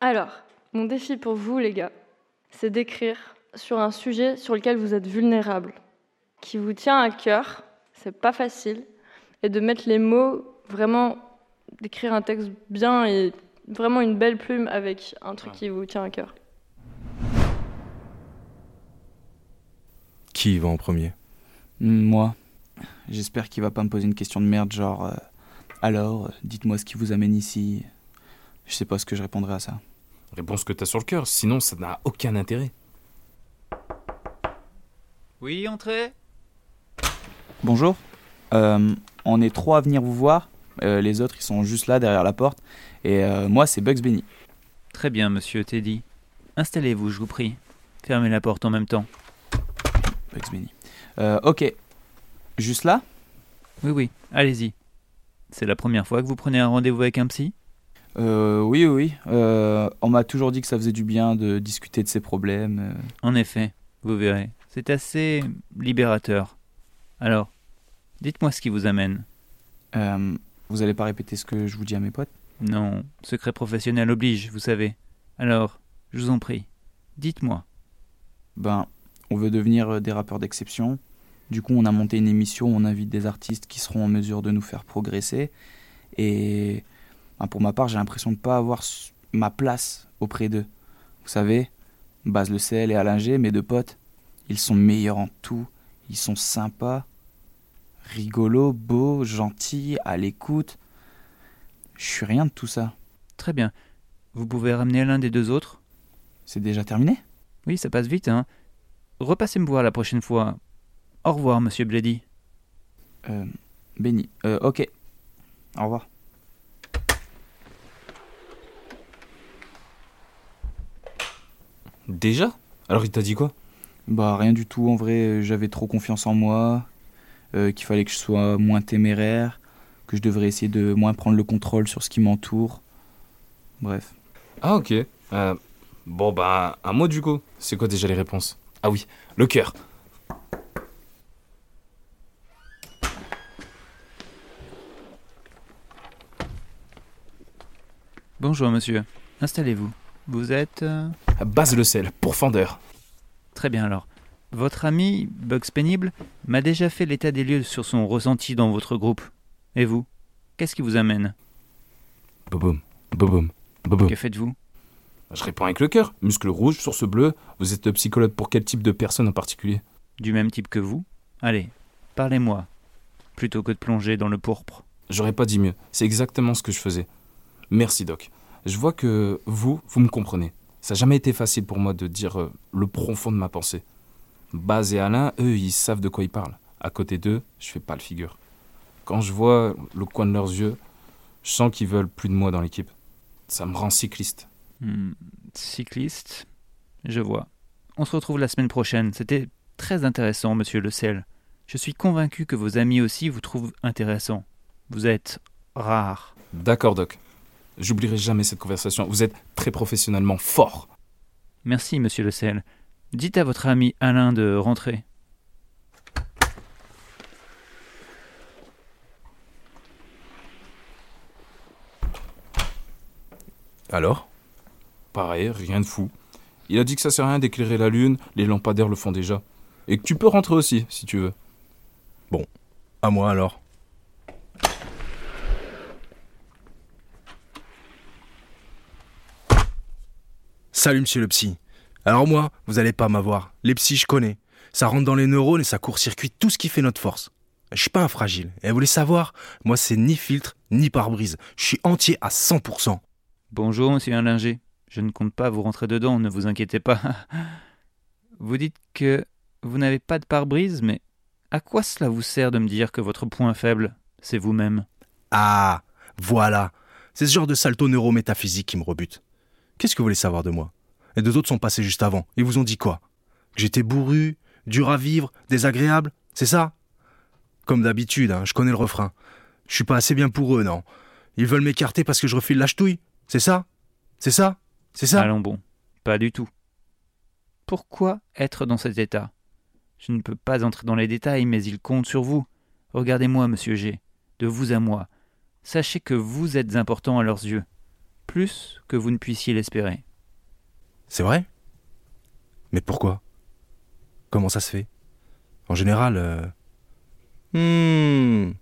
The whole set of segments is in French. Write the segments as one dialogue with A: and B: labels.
A: Alors, mon défi pour vous, les gars, c'est d'écrire sur un sujet sur lequel vous êtes vulnérable, qui vous tient à cœur, c'est pas facile, et de mettre les mots vraiment, d'écrire un texte bien et vraiment une belle plume avec un truc qui vous tient à cœur.
B: Qui va en premier?
C: Hmm, Moi, j'espère qu'il va pas me poser une question de merde genre euh, alors, dites-moi ce qui vous amène ici. Je sais pas ce que je répondrai à ça.
B: Réponds ce que t'as sur le cœur, sinon ça n'a aucun intérêt.
D: Oui, entrez.
C: Bonjour. Euh, on est trois à venir vous voir. Euh, les autres, ils sont juste là derrière la porte. Et euh, moi, c'est Bugs Benny.
D: Très bien, monsieur Teddy. Installez-vous, je vous prie. Fermez la porte en même temps.
C: Bugs Benny. Euh, ok. Juste là?
D: Oui, oui, allez-y. C'est la première fois que vous prenez un rendez-vous avec un psy?
C: Euh, Oui, oui. Euh, on m'a toujours dit que ça faisait du bien de discuter de ses problèmes. euh.
D: En effet, vous verrez. C'est assez libérateur. Alors, dites-moi ce qui vous amène.
C: Euh, vous allez pas répéter ce que je vous dis à mes potes?
D: Non, secret professionnel oblige, vous savez. Alors, je vous en prie, dites-moi.
C: Ben, on veut devenir euh, des rappeurs d'exception. Du coup, on a monté une émission où on invite des artistes qui seront en mesure de nous faire progresser. Et ben, pour ma part, j'ai l'impression de ne pas avoir ma place auprès d'eux. Vous savez, Baz Le Sel et Alain G, mes deux potes, ils sont meilleurs en tout. Ils sont sympas, rigolos, beaux, gentils, à l'écoute. Je suis rien de tout ça.
D: Très bien. Vous pouvez ramener l'un des deux autres?
C: C'est déjà terminé?
D: Oui, ça passe vite, hein. Repassez me voir la prochaine fois. Au revoir, monsieur Bledy.
C: euh, Benny. Euh, ok. Au revoir.
B: Déjà? Alors il t'a dit quoi?
C: Bah rien du tout en vrai, euh, j'avais trop confiance en moi, euh, qu'il fallait que je sois moins téméraire, que je devrais essayer de moins prendre le contrôle sur ce qui m'entoure. Bref.
B: Ah ok. Euh, bon bah un mot du coup. C'est quoi déjà les réponses? Ah oui, le cœur.
D: Bonjour, monsieur. Installez-vous. Vous êtes... euh,
B: Base le sel, pour Fendeur.
D: Très bien alors. Votre ami, Bugs Pénible, m'a déjà fait l'état des lieux sur son ressenti dans votre groupe. Et vous Qu'est-ce qui vous amène?
B: Boboum, boboum, boboum.
D: Que faites-vous?
B: Je réponds avec le cœur. Muscle rouge, source bleue. Vous êtes psychologue pour quel type de personne en particulier?
D: Du même type que vous Allez, parlez-moi. Plutôt que de plonger dans le pourpre.
B: J'aurais pas dit mieux. C'est exactement ce que je faisais. Merci, Doc. Je vois que vous, vous me comprenez. Ça n'a jamais été facile pour moi de dire euh, le profond de ma pensée. Baz et Alain, eux, ils savent de quoi ils parlent. À côté d'eux, je fais pas le figure. Quand je vois le coin de leurs yeux, je sens qu'ils veulent plus de moi dans l'équipe. Ça me rend cycliste.
D: Hmm, cycliste Je vois. On se retrouve la semaine prochaine. C'était très intéressant, monsieur Le Sel. Je suis convaincu que vos amis aussi vous trouvent intéressant. Vous êtes rare.
B: D'accord, Doc. J'oublierai jamais cette conversation. Vous êtes très professionnellement fort.
D: Merci, monsieur Le Sel. Dites à votre ami Alain de rentrer.
B: Alors? Pareil, rien de fou. Il a dit que ça sert à rien d'éclairer la lune, les lampadaires le font déjà. Et que tu peux rentrer aussi, si tu veux.
E: À moi alors. Salut monsieur le psy. Alors moi, vous allez pas m'avoir. Les psys, je connais. Ça rentre dans les neurones et ça court-circuite tout ce qui fait notre force. Je suis pas un fragile. Et vous voulez savoir? Moi, c'est ni filtre, ni pare-brise. Je suis entier à 100%.
D: Bonjour, monsieur Allinger. Je ne compte pas vous rentrer dedans, ne vous inquiétez pas. Vous dites que vous n'avez pas de pare-brise, mais à quoi cela vous sert de me dire que votre point faible, c'est vous-même?
E: Ah, voilà. C'est ce genre de salto neurométaphysique qui me rebute. Qu'est-ce que vous voulez savoir de moi? Les deux autres sont passés juste avant. Ils vous ont dit quoi? Que j'étais bourru, dur à vivre, désagréable C'est ça? Comme d'habitude, hein, je connais le refrain. Je suis pas assez bien pour eux, non. Ils veulent m'écarter parce que je refile la ch'touille C'est ça? C'est ça? C'est ça?
D: Allons bon, pas du tout. Pourquoi être dans cet état? Je ne peux pas entrer dans les détails, mais il compte sur vous. Regardez-moi, monsieur G, de vous à moi. Sachez que vous êtes important à leurs yeux. plus que vous ne puissiez l'espérer.
E: C'est vrai? Mais pourquoi? Comment ça se fait? En général... euh, Hmm.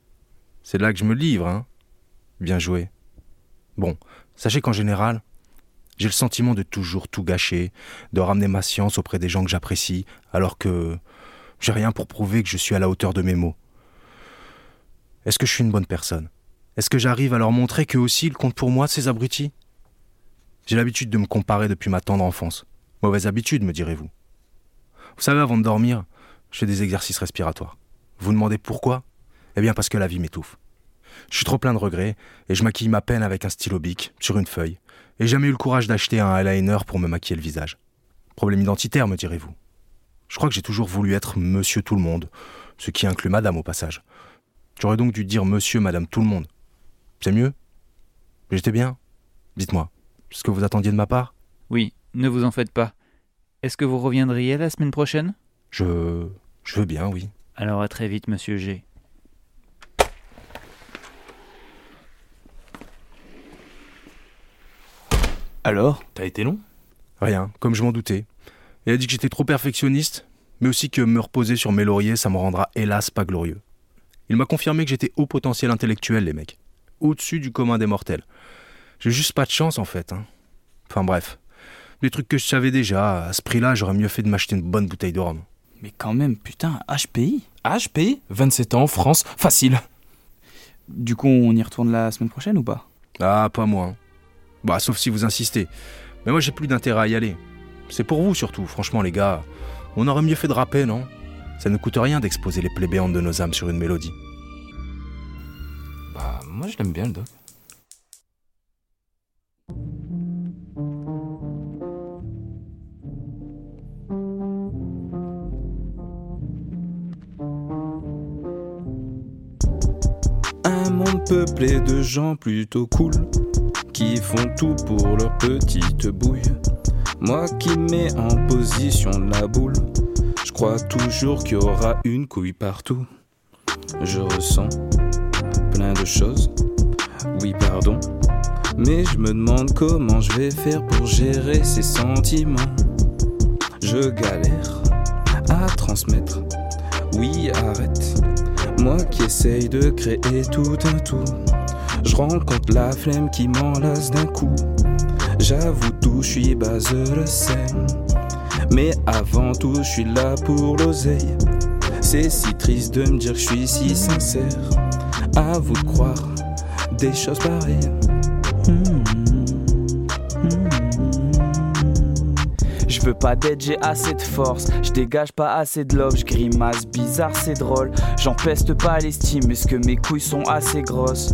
E: C'est là que je me livre, hein Bien joué. Bon, sachez qu'en général, j'ai le sentiment de toujours tout gâcher, de ramener ma science auprès des gens que j'apprécie, alors que j'ai rien pour prouver que je suis à la hauteur de mes mots. Est-ce que je suis une bonne personne? Est-ce que j'arrive à leur montrer qu'eux aussi ils comptent pour moi, ces abrutis? J'ai l'habitude de me comparer depuis ma tendre enfance. Mauvaise habitude, me direz-vous. Vous savez, avant de dormir, je fais des exercices respiratoires. Vous demandez pourquoi? Eh bien parce que la vie m'étouffe. Je suis trop plein de regrets et je maquille ma peine avec un stylo bic sur une feuille. Et j'ai jamais eu le courage d'acheter un eyeliner pour me maquiller le visage. Problème identitaire, me direz-vous. Je crois que j'ai toujours voulu être monsieur tout le monde, ce qui inclut madame au passage. J'aurais donc dû dire monsieur, madame tout le monde. C'est mieux? J'étais bien? Dites-moi, ce que vous attendiez de ma part?
D: Oui, ne vous en faites pas. Est-ce que vous reviendriez la semaine prochaine?
E: Je. Je veux bien, oui.
D: Alors à très vite, monsieur G.
C: Alors?
B: T'as été long?
E: Rien, comme je m'en doutais. Il a dit que j'étais trop perfectionniste, mais aussi que me reposer sur mes lauriers, ça me rendra hélas pas glorieux. Il m'a confirmé que j'étais haut potentiel intellectuel, les mecs. Au-dessus du commun des mortels. J'ai juste pas de chance, en fait. hein. Enfin bref. Des trucs que je savais déjà, à ce prix-là, j'aurais mieux fait de m'acheter une bonne bouteille de rhum.
C: Mais quand même, putain, HPI
B: HP 27 ans, France, facile.
C: Du coup, on y retourne la semaine prochaine ou pas?
E: Ah, pas moi. hein. Bah, sauf si vous insistez. Mais moi, j'ai plus d'intérêt à y aller. C'est pour vous, surtout. Franchement, les gars, on aurait mieux fait de rapper, non? Ça ne coûte rien d'exposer les plaies béantes de nos âmes sur une mélodie.
B: Bah, moi je l'aime bien le doc. Un monde peuplé de gens plutôt cool qui font tout pour leur petite bouille. Moi qui mets en position la boule, je crois toujours qu'il y aura une couille partout. Je ressens plein de choses, oui pardon, mais je me demande comment je vais faire pour gérer ces sentiments. Je galère à transmettre, oui arrête. Moi qui essaye de créer tout un tout, je rencontre la flemme qui m'enlace d'un coup. J'avoue tout, je suis base le. Mais avant tout, je suis là pour l'oseille. C'est si triste de me dire que je suis si sincère. À vous de croire des choses pareilles.
C: Je veux pas d'être, j'ai assez de force. Je dégage pas assez de love, je grimace bizarre, c'est drôle. J'en peste pas l'estime, est-ce que mes couilles sont assez grosses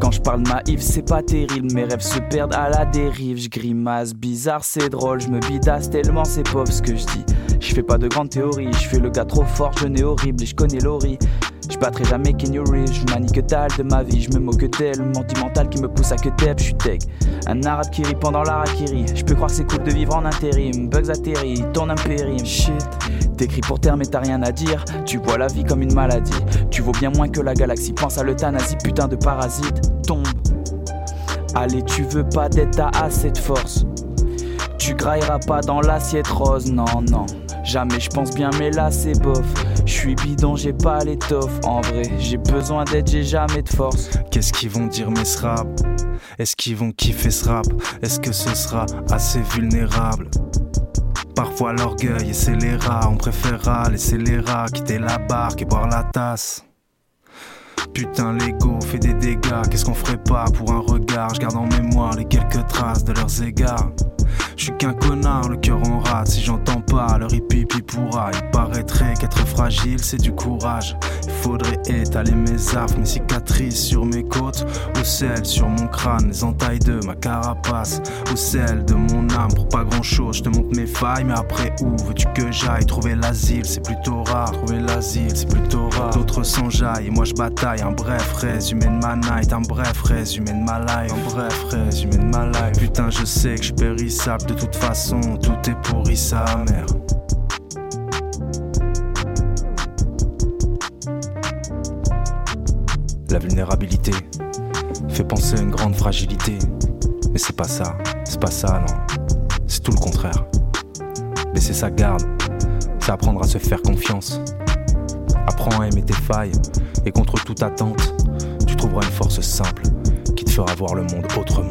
C: Quand je parle naïf, c'est pas terrible, mes rêves se perdent à la dérive. Je grimace bizarre, c'est drôle. Je me bidasse tellement c'est pauvre ce que je dis. Je fais pas de grandes théories, je fais le gars trop fort, je n'ai horrible et je connais Laurie. Je battrai jamais Kenny je manie que dalle de ma vie, je me moque d'elle, menti mental qui me pousse à que t'aies, je. Un arabe qui rit pendant l'harakiri, je peux croire que c'est cool de vivre en intérim. Bugs atterri, il tourne un périm, shit. T'écris pour terre mais t'as rien à dire, tu vois la vie comme une maladie. Tu vaux bien moins que la galaxie, pense à l'euthanasie, putain de parasite, tombe. Allez, tu veux pas d'être, t'as assez de force. Tu grailleras pas dans l'assiette rose, non, non. Jamais je pense bien, mais là c'est bof. Je suis bidon, j'ai pas l'étoffe. En vrai, j'ai besoin d'aide, j'ai jamais de force.
E: Qu'est-ce qu'ils vont dire mes rap Est-ce qu'ils vont kiffer ce rap? Est-ce que ce sera assez vulnérable? Parfois l'orgueil et c'est les rats, on préférera laisser les rats quitter la barque et boire la tasse. Putain, l'ego fait des dégâts, qu'est-ce qu'on ferait pas pour un regard? Je garde en mémoire les quelques traces de leurs égards. Je suis qu'un connard, le cœur en rate. Si j'entends pas leur hippie pourra, il paraîtrait qu'être fragile c'est du courage. Il faudrait étaler mes affres, mes cicatrices sur mes côtes, ou celles sur mon crâne, les entailles de ma carapace, ou celles de mon âme. Pour pas grand chose, je te montre mes failles, mais après où veux-tu que j'aille? Trouver l'asile, c'est plutôt rare. Trouver l'asile, c'est plutôt rare. D'autres s'enjaillent et moi je bataille. Un bref résumé de ma night, un bref résumé de ma life, un bref résumé de ma life. Putain, je sais que je périssable de toute façon, tout est pourri sa mère. La vulnérabilité fait penser à une grande fragilité. Mais c'est pas ça. C'est pas ça, non. C'est tout le contraire. Laisser sa garde, c'est apprendre à se faire confiance. Apprends à aimer tes failles et contre toute attente, tu trouveras une force simple qui te fera voir le monde autrement.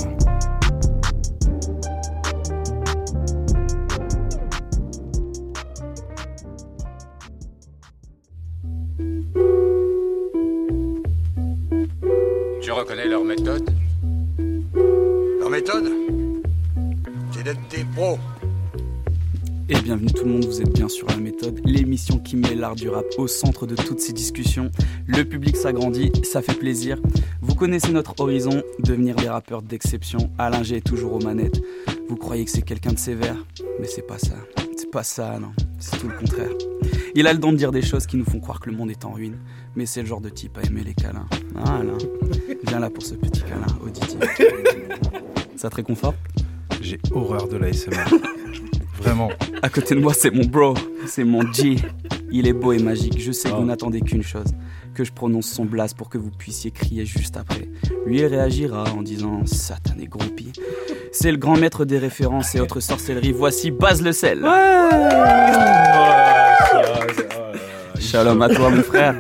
F: Tu reconnais leur méthode?
G: Leur méthode? C'est d'être des pros.
C: Et bienvenue tout le monde, vous êtes bien sur La l'émission qui met l'art du rap au centre de toutes ces discussions. Le public s'agrandit, ça fait plaisir. Vous connaissez notre horizon, devenir des rappeurs d'exception. Alain G est toujours aux manettes. Vous croyez que c'est quelqu'un de sévère, mais c'est pas ça. C'est pas ça, non. C'est tout le contraire. Il a le don de dire des choses qui nous font croire que le monde est en ruine, mais c'est le genre de type à aimer les câlins. Ah Alain, viens là pour ce petit câlin auditif. Ça te réconforte?
E: J'ai horreur de l'ASMR. Vraiment.
C: À côté de moi, c'est mon bro, c'est mon G. Il est beau et magique. Je sais que vous
E: Oh.
C: n'attendez qu'une chose que je prononce son blast pour que vous puissiez crier juste après. Lui il réagira en disant Satané groupie. C'est le grand maître des références et autres sorcelleries. Voici Baz le sel. Shalom à toi, mon frère.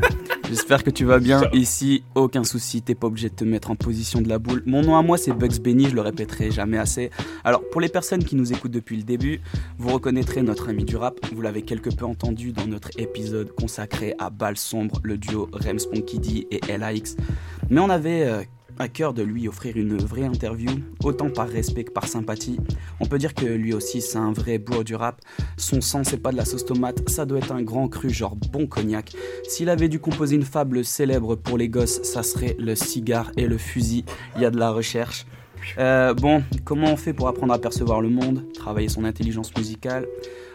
C: J'espère que tu vas bien. Ici, aucun souci, t'es pas obligé de te mettre en position de la boule. Mon nom à moi, c'est Bugs Benny, je le répéterai jamais assez. Alors, pour les personnes qui nous écoutent depuis le début, vous reconnaîtrez notre ami du rap. Vous l'avez quelque peu entendu dans notre épisode consacré à Balle Sombre, le duo Rems Ponky et LAX. Mais on avait euh, à cœur de lui offrir une vraie interview, autant par respect que par sympathie. On peut dire que lui aussi, c'est un vrai bro du rap. Son sang, c'est pas de la sauce tomate, ça doit être un grand cru, genre bon cognac. S'il avait dû composer une fable célèbre pour les gosses, ça serait le cigare et le fusil. Il y a de la recherche. Euh, bon, comment on fait pour apprendre à percevoir le monde, travailler son intelligence musicale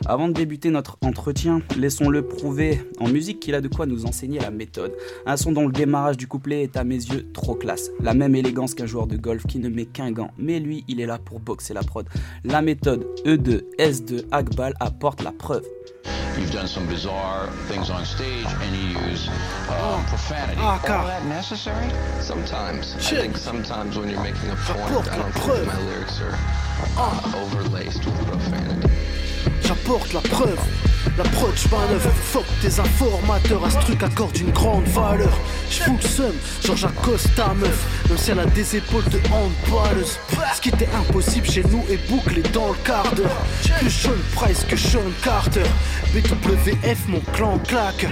C: Avant de débuter notre entretien, laissons-le prouver en musique qu'il a de quoi nous enseigner la méthode. Un son dont le démarrage du couplet est à mes yeux trop classe. La même élégance qu'un joueur de golf qui ne met qu'un gant. Mais lui, il est là pour boxer la prod. La méthode E E2, S2, Akbal apporte la preuve.
H: You've done some bizarre things on stage and you use uh, profanity.
I: Ah,
H: All that necessary?
I: Sometimes. I think sometimes when you're making a point, I don't
G: preuve.
I: think my lyrics are uh, overlaced with profanity.
G: J'apporte la preuve, l'approche manœuvre. Fuck tes informateurs, à ce truc accorde une grande valeur. J'fous le seum, genre j'accoste ta meuf, même si elle a des épaules de handballeuse. Ce qui était impossible chez nous est bouclé dans le quart d'heure. Plus Sean Price que Sean Carter. BWF, mon clan claque.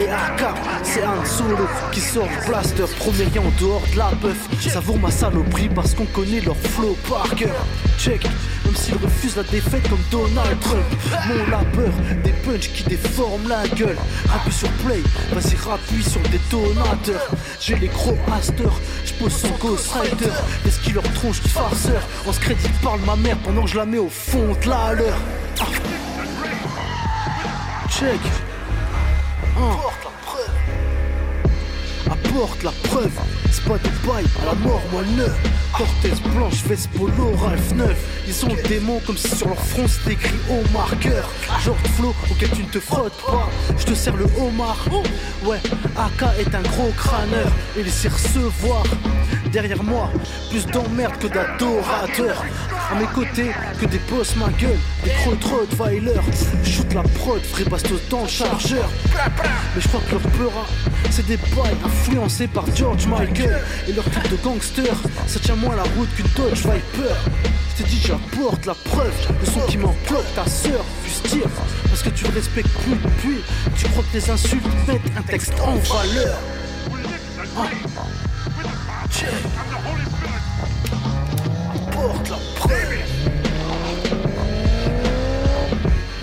G: Et AK, c'est un solo qui sort blaster. Premier en dehors de la bœuf. Savoure ma saloperie parce qu'on connaît leur flow par cœur. Check, même s'ils refusent la défaite comme Donald Trump. Mon labeur, des punchs qui déforment la gueule. Appuie sur play, vas-y rappuie sur le détonateur. J'ai les gros hasters, j'pose son Ghost Rider. Est-ce qu'ils leur tronche de farceur? On se crédit parle ma mère pendant que je la mets au fond de la leur. Ah. Check. Apporte la preuve. De bail à la mort, moi neuf. Cortez blanche, veste polo, Ralph 9. Ils ont le démon comme si sur leur front c'était écrit au marqueur. Genre de flow auquel tu ne te frottes pas. Je te sers le homard. Ouais, AK est un gros crâneur. Et il sait recevoir. Derrière moi, plus d'emmerde que d'adorateurs. À mes côtés, que des boss ma gueule, des gros Rottweiler. Shoot la prod, vrai bastos dans le chargeur. Mais je crois que leur pleura, c'est des bails influencés par George Michael. Et leur truc de gangster, ça tient moins la route qu'une Dodge Viper. Je t'ai dit, j'apporte la preuve, le son qui m'encloque ta sœur, juste dire. Parce que tu le respectes plus, puis tu crois que les insultes mettent un texte en valeur. Ah.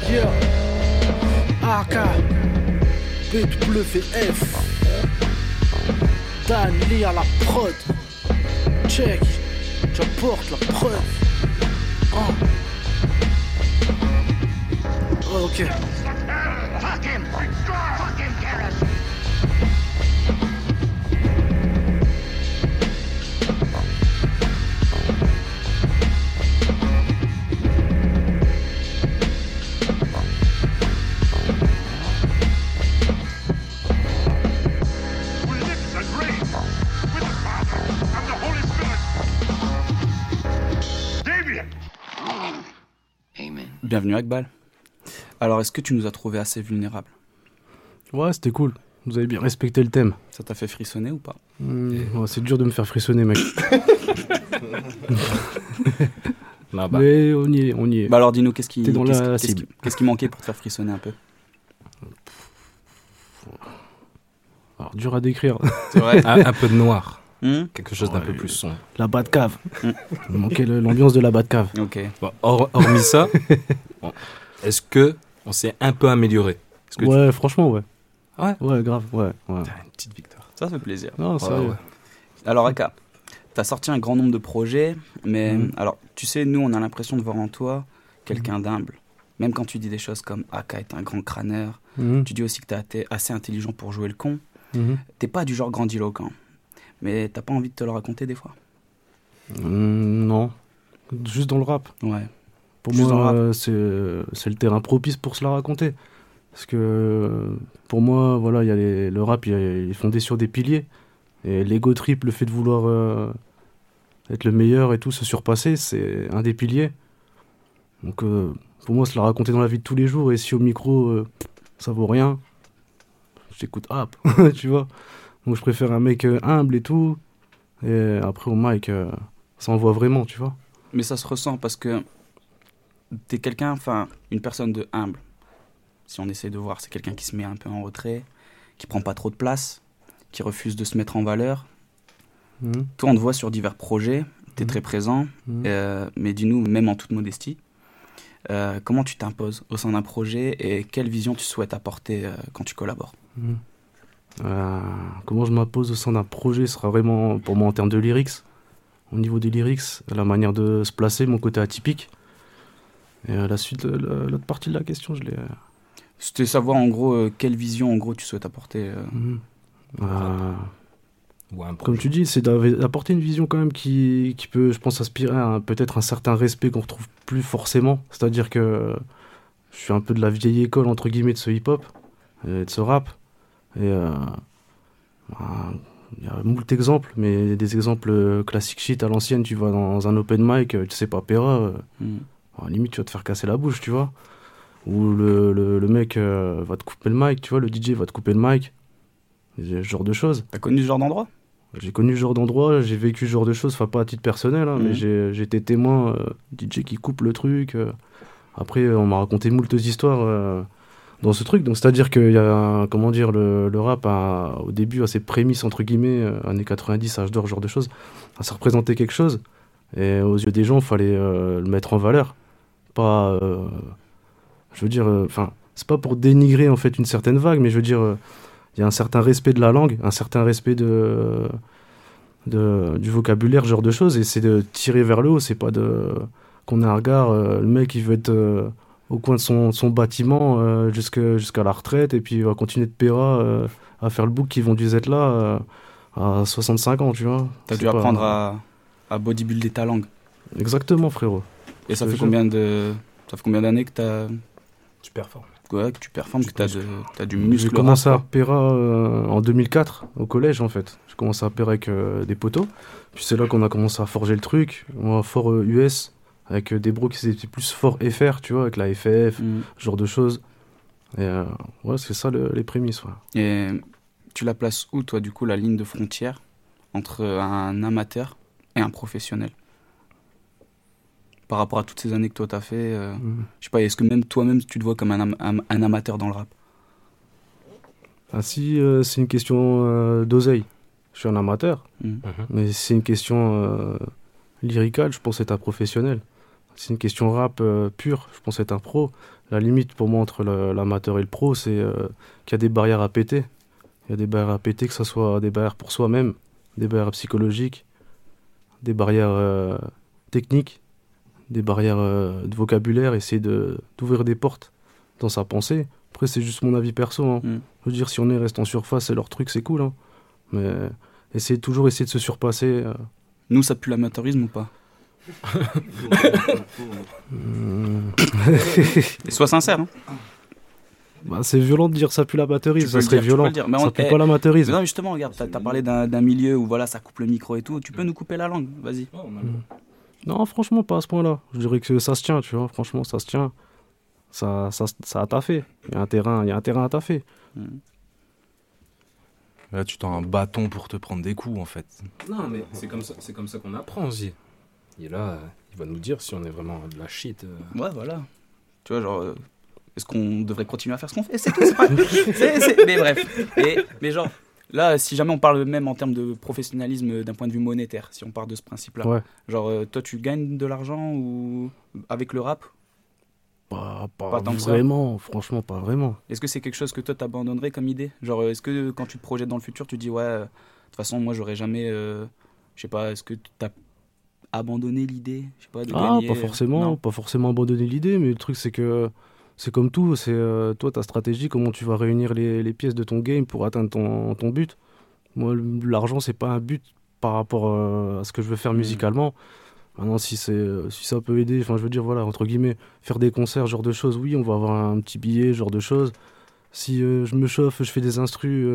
G: Yeah. AK. BWF. Dan Lee à la prod. Check. J'apporte la preuve. Ah. Ok.
C: Bienvenue Akbal. Alors, est-ce que tu nous as trouvé assez vulnérables
J: Ouais, c'était cool. Vous avez bien respecté le thème.
C: Ça t'a fait frissonner ou pas?
J: Mmh, ouais, c'est dur de me faire frissonner, mec.
B: Là, bah,
J: Mais on y est, on y est.
C: Bah alors dis-nous, qu'est-ce qui, qu'est-ce-
J: la
C: qu'est-ce qui, qu'est-ce qui manquait pour te faire frissonner un peu?
J: Alors, dur à décrire.
C: C'est vrai
B: un, un peu de noir.
C: Hmm
B: Quelque chose d'un
J: Ouais.
B: peu plus sombre.
J: La Batcave.
C: Mm.
J: Il manquait l'ambiance de la Batcave.
C: Ok.
B: Bon, hor- hormis ça, bon, est-ce que on s'est un peu amélioré? Tu-
J: Ouais, franchement, ouais.
B: Ouais.
J: Ouais, grave, ouais. ouais.
B: Une petite victoire.
C: Ça fait plaisir.
J: Non,
B: Ouais,
J: sérieux.
B: ouais.
C: Alors Aka, t'as sorti un grand nombre de projets, mais
J: Mhm.
C: alors tu sais, nous on a l'impression de voir en toi quelqu'un d'humble. Même quand tu dis des choses comme Aka est un grand crâneur, tu dis aussi que t'as été assez intelligent pour jouer le con. T'es pas du genre grandiloquent, mais t'as pas envie de te le raconter des fois?
J: Mm, non. Juste dans le rap.
C: Ouais.
J: Pour
C: Juste
J: moi, euh, c'est c'est le terrain propice pour se la raconter. Parce que euh, pour moi, voilà, il y a les- le rap, il est fondé sur des piliers. Et l'ego trip, le fait de vouloir euh, être le meilleur et tout, se surpasser, c'est un des piliers. Donc euh, pour moi, se la raconter dans la vie de tous les jours. Et si au micro, ça vaut rien, j'écoute rap, tu vois. Donc je préfère un mec euh, humble et tout. Et après au mic, euh, ça envoie vraiment, tu vois.
C: Mais ça se ressent parce que t'es quelqu'un, enfin, une personne de humble. Si on essaie de voir, c'est quelqu'un qui se met un peu en retrait, qui prend pas trop de place, qui refuse de se mettre en valeur.
J: Mhm.
C: Toi, on te voit sur divers projets, t'es
J: Mhm.
C: très présent,
J: Mhm.
C: euh, mais dis-nous, même en toute modestie, euh, comment tu t'imposes au sein d'un projet et quelle vision tu souhaites apporter euh, quand tu collabores?
J: Euh, comment je m'impose au sein d'un projet sera vraiment pour moi en termes de lyrics. Au niveau des lyrics, la manière de se placer, mon côté atypique. Et euh, la suite, la- l'autre partie de la question, je l'ai. euh,
C: C'était savoir en gros euh, quelle vision en gros tu souhaites apporter. euh.
J: mhm. Euh, comme tu dis, c'est d'apporter une vision quand même qui, qui peut, je pense, aspirer à peut-être un certain respect qu'on retrouve plus forcément. C'est-à-dire que je suis un peu de la vieille école, entre guillemets, de ce hip-hop, et de ce rap. Et euh, bah, il y a moult exemples, mais des exemples euh, classiques shit à l'ancienne, tu vas dans un open mic, euh, tu sais pas, Pera, bah, limite tu vas te faire casser la bouche, tu vois. Ou le, le, le mec va te couper le mic, tu vois, le DJ va te couper le mic. Ce genre de choses.
C: T'as connu ce genre d'endroit?
J: J'ai connu ce genre d'endroit, j'ai vécu ce genre de choses, enfin pas à titre personnel, hein, mais j'ai j'ai été témoin, euh, DJ qui coupe le truc. euh. Après, on m'a raconté moult histoires euh, dans ce truc. Donc, c'est-à-dire qu'il y a, comment dire, le, le rap, a, au début, à ses prémices, entre guillemets, euh, années 90, âge d'or, genre de choses, ça représentait quelque chose. Et aux yeux des gens, il fallait euh, le mettre en valeur. Pas. euh, je veux dire, euh, enfin, c'est pas pour dénigrer, en fait, une certaine vague, mais je veux dire. il y a un certain respect de la langue, un certain respect de, de, du vocabulaire, genre de choses, et c'est de tirer vers le haut, c'est pas de qu'on a un regard, le mec il veut être au coin de son, son bâtiment euh, jusque- jusqu'à la retraite, et puis il va continuer de péra euh, à faire le bouc qui vont dû être là euh, à 65 ans, tu vois.
C: T'as dû
J: pas-
C: apprendre à, à bodybuilder ta langue.
J: Exactement, frérot.
C: Et ça fait combien de ça fait combien d'années que t'as
B: Tu performes.
C: ouais, que tu performes, que t'as de t'as du
J: J'ai
C: muscle
J: commencé à péra euh, en 2004 au collège en fait. J'ai commencé à péra avec euh, des poteaux. Puis c'est là qu'on a commencé à forger le truc. Moi fort euh, US avec euh, des bros qui étaient plus fort FR, tu vois, avec la FF,
C: Mm.
J: ce genre de choses. Et euh, ouais, c'est ça le- les prémices. ouais.
C: Et tu la places où toi du coup la ligne de frontière entre un amateur et un professionnel? Par rapport à toutes ces années que toi t'as fait, euh,
J: Mm.
C: je sais pas, est-ce que même toi-même tu te vois comme un, am- un- un amateur dans le rap?
J: Ah, si euh, c'est une question euh, d'oseille, je suis un amateur.
C: Mm.
J: Mais si c'est une question euh, lyricale, je pense être un professionnel. C'est une question rap euh, pure, je pense être un pro. La limite pour moi entre l'amateur et le pro, c'est euh, qu'il y a des barrières à péter. Il y a des barrières à péter, que ce soit des barrières pour soi-même, des barrières psychologiques, des barrières euh, techniques, des barrières de vocabulaire, essayer de- d'ouvrir des portes dans sa pensée. Après, c'est juste mon avis perso. hein.
C: Mm.
J: Je veux dire, si on est reste en surface, c'est leur truc, c'est cool. hein. Mais essayer toujours essayer de se surpasser.
C: Nous ça pue l'amateurisme ou pas? Et Sois sincère. Hein.
J: Bah, c'est violent de dire ça pue l'amateurisme,
C: Tu peux
J: ça serait
C: dire,
J: violent.
C: le dire. Mais
J: ça pue
C: eh,
J: pas l'amateurisme.
C: Non justement regarde, t'as as parlé d'un milieu où voilà ça coupe le micro et tout. Tu peux nous couper la langue, vas-y.
J: Non, franchement, pas à ce point-là. Je dirais que ça se tient, tu vois. Franchement, ça se tient. ça, ça, ça a taffé. Il y a un terrain, il y a un terrain à taffer.
E: Là, tu tends un bâton pour te prendre des coups, en fait.
B: Non, mais c'est comme ça, c'est comme ça qu'on apprend aussi. Et là, euh, il va nous dire si on est vraiment de la shit. euh.
C: Ouais, voilà. Tu vois, genre, euh, est-ce qu'on devrait continuer à faire ce qu'on fait? C'est tout, c'est pas. c'est- c'est- Mais bref. Et- mais genre, là, si jamais on parle même en termes de professionnalisme d'un point de vue monétaire, si on part de ce principe-là,
J: Ouais.
C: genre, euh, toi, tu gagnes de l'argent ou avec le rap?
J: Pas, pas,
C: Pas tant que ça.
J: vraiment, franchement, pas vraiment.
C: Est-ce que c'est quelque chose que toi t'abandonnerais comme idée? Genre, est-ce que quand tu te projettes dans le futur, tu dis ouais, euh, de toute façon, moi, j'aurais jamais, euh, je sais pas, est-ce que t'as abandonné l'idée, je sais pas, de
J: Ah,
C: gagner
J: pas
C: euh,
J: forcément,
C: non
J: pas forcément abandonner l'idée, mais le truc c'est que c'est comme tout, c'est euh, toi ta stratégie, comment tu vas réunir les, les pièces de ton game pour atteindre ton, ton but. Moi, l'argent c'est pas un but par rapport euh, à ce que je veux faire
C: Mm.
J: musicalement. Maintenant, si c'est si ça peut aider, enfin je veux dire voilà entre guillemets, faire des concerts, ce genre de choses, oui, on va avoir un petit billet, genre de choses. Si euh, je me chauffe, je fais des instrus,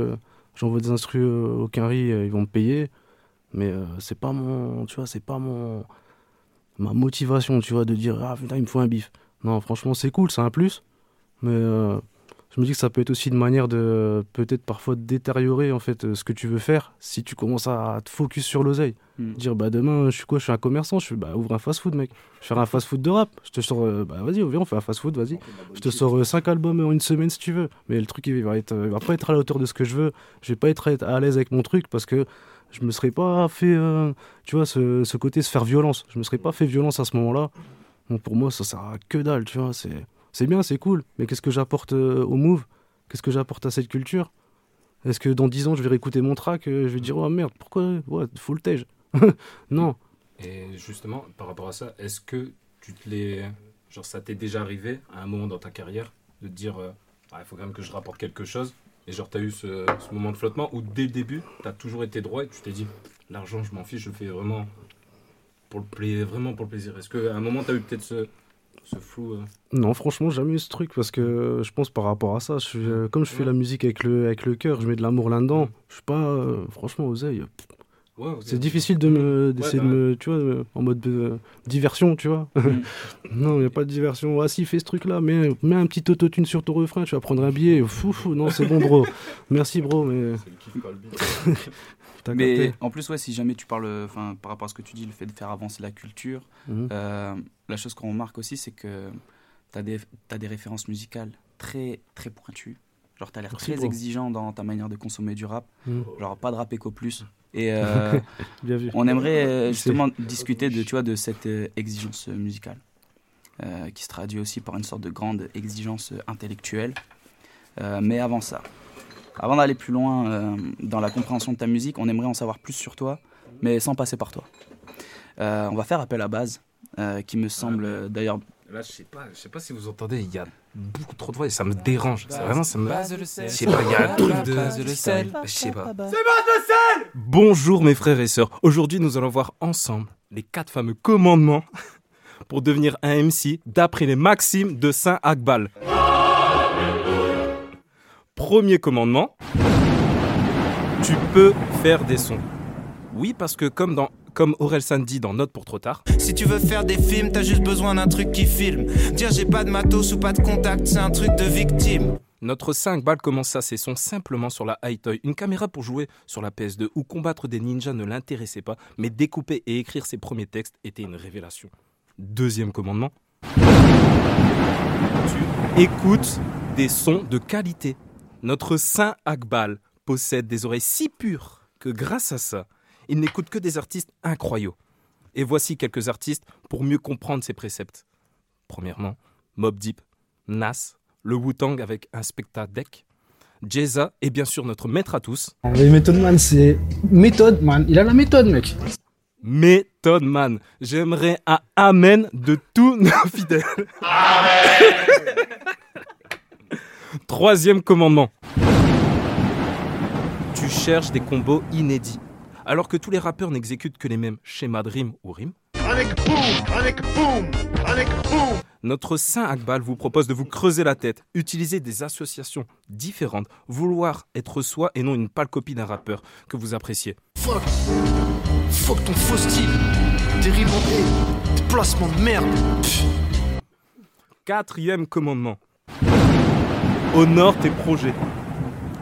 J: j'envoie des instrus au Quinry, ils vont me payer. Mais euh, c'est pas mon, tu vois, c'est pas mon ma motivation, tu vois, de dire ah putain il me faut un bif. Non, franchement c'est cool, c'est un plus, mais euh, je me dis que ça peut être aussi une manière de peut-être parfois de détériorer en fait euh, ce que tu veux faire si tu commences à te focus sur l'oseille.
C: Mm.
J: Dire bah demain je suis quoi, je suis un commerçant, je suis bah ouvre un fast-food mec, je vais faire un fast-food de rap, je te sors euh, bah vas-y viens on fait un fast-food, vas-y, je te sors 5 albums en une semaine si tu veux, mais le truc il va être, il va pas être à la hauteur de ce que je veux, je vais pas être à l'aise avec mon truc parce que je me serais pas fait, euh, tu vois, ce, côté se faire violence. Je me serais pas fait violence à ce moment-là. Donc pour moi, ça sert à que dalle, tu vois. C'est, bien, c'est cool. Mais qu'est-ce que j'apporte euh, au move? Qu'est-ce que j'apporte à cette culture? Est-ce que dans 10 ans, je vais réécouter mon track euh, Je vais dire, oh merde, pourquoi ouais, Full tage. non.
B: Et justement, par rapport à ça, est-ce que tu te l'es. Genre, ça t'est déjà arrivé à un moment dans ta carrière de te dire Ah, il faut quand même que je rapporte quelque chose? Et genre, t'as eu ce, ce moment de flottement où dès le début, t'as toujours été droit et tu t'es dit L'argent, je m'en fiche, je le fais vraiment pour le, pla- vraiment pour le plaisir. Est-ce qu'à un moment, t'as eu peut-être ce, ce flou euh,
J: Non, franchement, jamais eu ce truc parce que je pense par rapport à ça, je euh, comme je fais la musique avec le, avec le cœur, je mets de l'amour là-dedans. Je suis pas, euh, franchement, oseille.
B: Ouais.
J: C'est difficile de me, d'essayer
B: bah
J: de me, tu vois, en mode euh, diversion, tu vois. non, il n'y a pas de diversion. Ah si, fais ce truc-là, mets, mets un petit autotune sur ton refrain, tu vas prendre un billet. Fou, fou, non, c'est bon, bro. Merci, bro, mais... T'as
C: Mais en plus, ouais, si jamais tu parles, enfin, par rapport à ce que tu dis, le fait de faire avancer la culture,
J: Mhm.
C: euh, la chose qu'on remarque aussi, c'est que tu as des, t'as des références musicales très, très pointues. Genre, tu as l'air très
J: bro.
C: exigeant dans ta manière de consommer du rap.
J: Mhm.
C: Genre, pas de rap éco plus. Et euh,
J: Bien vu.
C: on aimerait euh, justement discuter de, tu vois, de cette euh, exigence musicale, euh, qui se traduit aussi par une sorte de grande exigence intellectuelle. Euh, mais avant ça, avant d'aller plus loin euh, dans la compréhension de ta musique, on aimerait en savoir plus sur toi, mais sans passer par toi. Euh, on va faire appel à Base, euh, qui me semble euh, d'ailleurs.
B: Là, je sais pas, je sais pas si vous entendez, il y a beaucoup trop de voix et ça me dérange. C'est vraiment, ça me.
K: Base le
B: Je sais pas, il y a un truc de.
K: Base le sel.
B: Je sais pas.
K: C'est base le sel
B: Bonjour mes frères et sœurs. Aujourd'hui, nous allons voir ensemble les quatre fameux commandements pour devenir un MC d'après les maximes de Saint Akbal. Premier commandement, tu peux faire des sons. Oui, parce que comme dans comme Aurel San dit dans Note pour trop tard,
K: Si tu veux faire des films, t'as juste besoin d'un truc qui filme. Dire j'ai pas de matos ou pas de contact, c'est un truc de victime.
B: Notre 5 balles commença ses sons simplement sur la High-Toy, une caméra pour jouer sur la PS2 où combattre des ninjas ne l'intéressait pas, mais découper et écrire ses premiers textes était une révélation. Deuxième commandement, tu écoutes des sons de qualité. Notre Saint Akbal possède des oreilles si pures que grâce à ça, il n'écoute que des artistes incroyables. Et voici quelques artistes pour mieux comprendre ses préceptes. Premièrement, Mob Deep, Nas, le Wu-Tang avec Inspecta Deck, Jeza et bien sûr notre maître à tous,
L: Les méthodes man, c'est méthode man. Il a la méthode mec.
B: Method Man. J'aimerais un Amen de tous nos fidèles. Troisième commandement. Tu cherches des combos inédits. Alors que tous les rappeurs n'exécutent que les mêmes schémas de rime ou rime,
G: Avec boum, avec boum, avec boum.
B: Notre Saint Akbal vous propose de vous creuser la tête, utiliser des associations différentes, vouloir être soi et non une pâle copie d'un rappeur que vous appréciez.
G: Fuck. Fuck ton faux style. Rimes en placements de merde. Pff.
B: Quatrième commandement. Honore tes projets.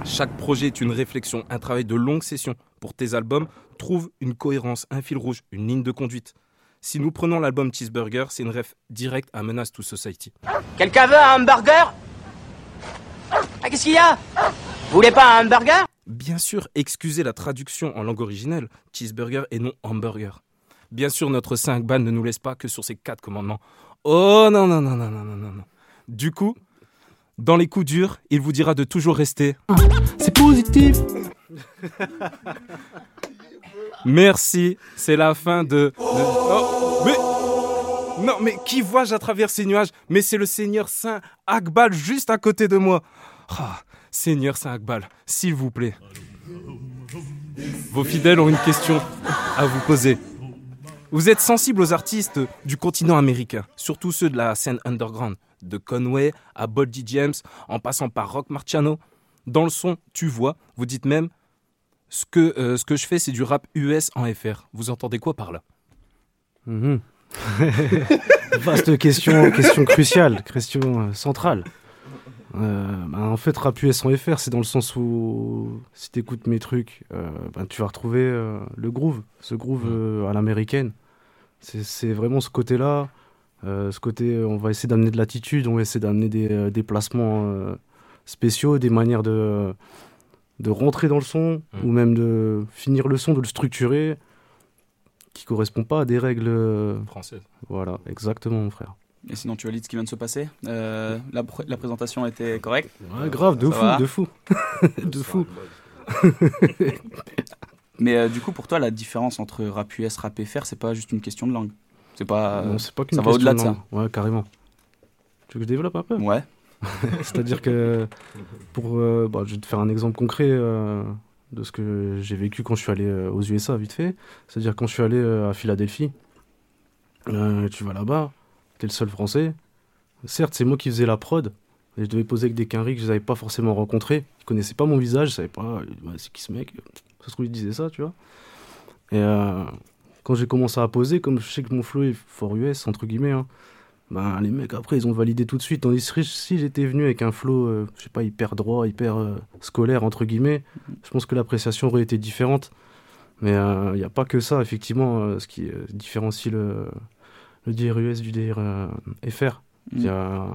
B: Chaque projet est une réflexion, un travail de longue session. Pour tes albums, trouve une cohérence, un fil rouge, une ligne de conduite. Si nous prenons l'album Cheeseburger, c'est une ref directe à Menace to Society.
M: Quelqu'un veut un hamburger? Ah, Qu'est-ce qu'il y a? Vous voulez pas un hamburger?
B: Bien sûr, excusez la traduction en langue originelle, cheeseburger et non hamburger. Bien sûr, notre 5 balles ne nous laisse pas que sur ces quatre commandements. Oh non, non, non, non, non, non, non. Du coup, dans les coups durs, il vous dira de toujours rester.
L: C'est positif
B: Merci, c'est la fin de. Oh, mais. Non, mais qui vois-je à travers ces nuages? Mais c'est le Seigneur Saint Akbal juste à côté de moi. Ah, Seigneur Saint Akbal, s'il vous plaît. Vos fidèles ont une question à vous poser. Vous êtes sensible aux artistes du continent américain, surtout ceux de la scène underground, de Conway à Boldy James, en passant par Rock Marciano. Dans le son, tu vois, vous dites même ce que, euh, ce que je fais, c'est du rap US en FR. Vous entendez quoi par là?
J: Mhm. Vaste question, question cruciale, question euh, centrale. Euh, bah, en fait, rap US en FR, c'est dans le sens où si tu écoutes mes trucs, euh, bah, tu vas retrouver euh, le groove, ce groove euh, à l'américaine. C'est vraiment ce côté-là. ce côté, on va essayer d'amener de l'attitude, on va essayer d'amener des déplacements spéciaux, des manières de, de rentrer dans le son, ou même de finir le son, de le structurer, qui correspond pas à des règles
B: Françaises.
J: Voilà, exactement, mon frère.
C: Et sinon, tu valides ce qui vient de se passer Euh, la, pr- la présentation était correcte
J: Ouais, grave, de
C: Ça
J: fou,
C: va
J: de fou. de fou.
C: Mais euh, du coup, pour toi, la différence entre rap US, rap FR, c'est pas juste une question de langue. C'est pas.
J: Non, c'est pas
C: ça va au-delà de ça.
J: Ouais, carrément. Tu veux que je développe un peu
C: Ouais.
J: C'est-à-dire que, pour, euh, bah, je vais te faire un exemple concret euh, de ce que j'ai vécu quand je suis allé aux USA, vite fait. C'est-à-dire quand je suis allé à Philadelphie, tu vas là-bas, t'es le seul français. Certes, c'est moi qui faisais la prod, et je devais poser avec des quinries que je n'avais pas forcément rencontrés. Ils connaissaient pas mon visage, je savais pas, euh, ouais, c'est qui ce mec Ça se trouve, il disait ça, tu vois. Et euh, quand j'ai commencé à poser, comme je sais que mon flow est fort US, entre guillemets, ben, les mecs après ils ont validé tout de suite. Tandis que si j'étais venu avec un flow, euh, je sais pas, hyper droit, hyper euh, scolaire, entre guillemets, je pense que l'appréciation aurait été différente. Mais il n'y a pas que ça, effectivement, euh, ce qui euh, différencie le, le DRUS du DR euh, FR. Il y, a,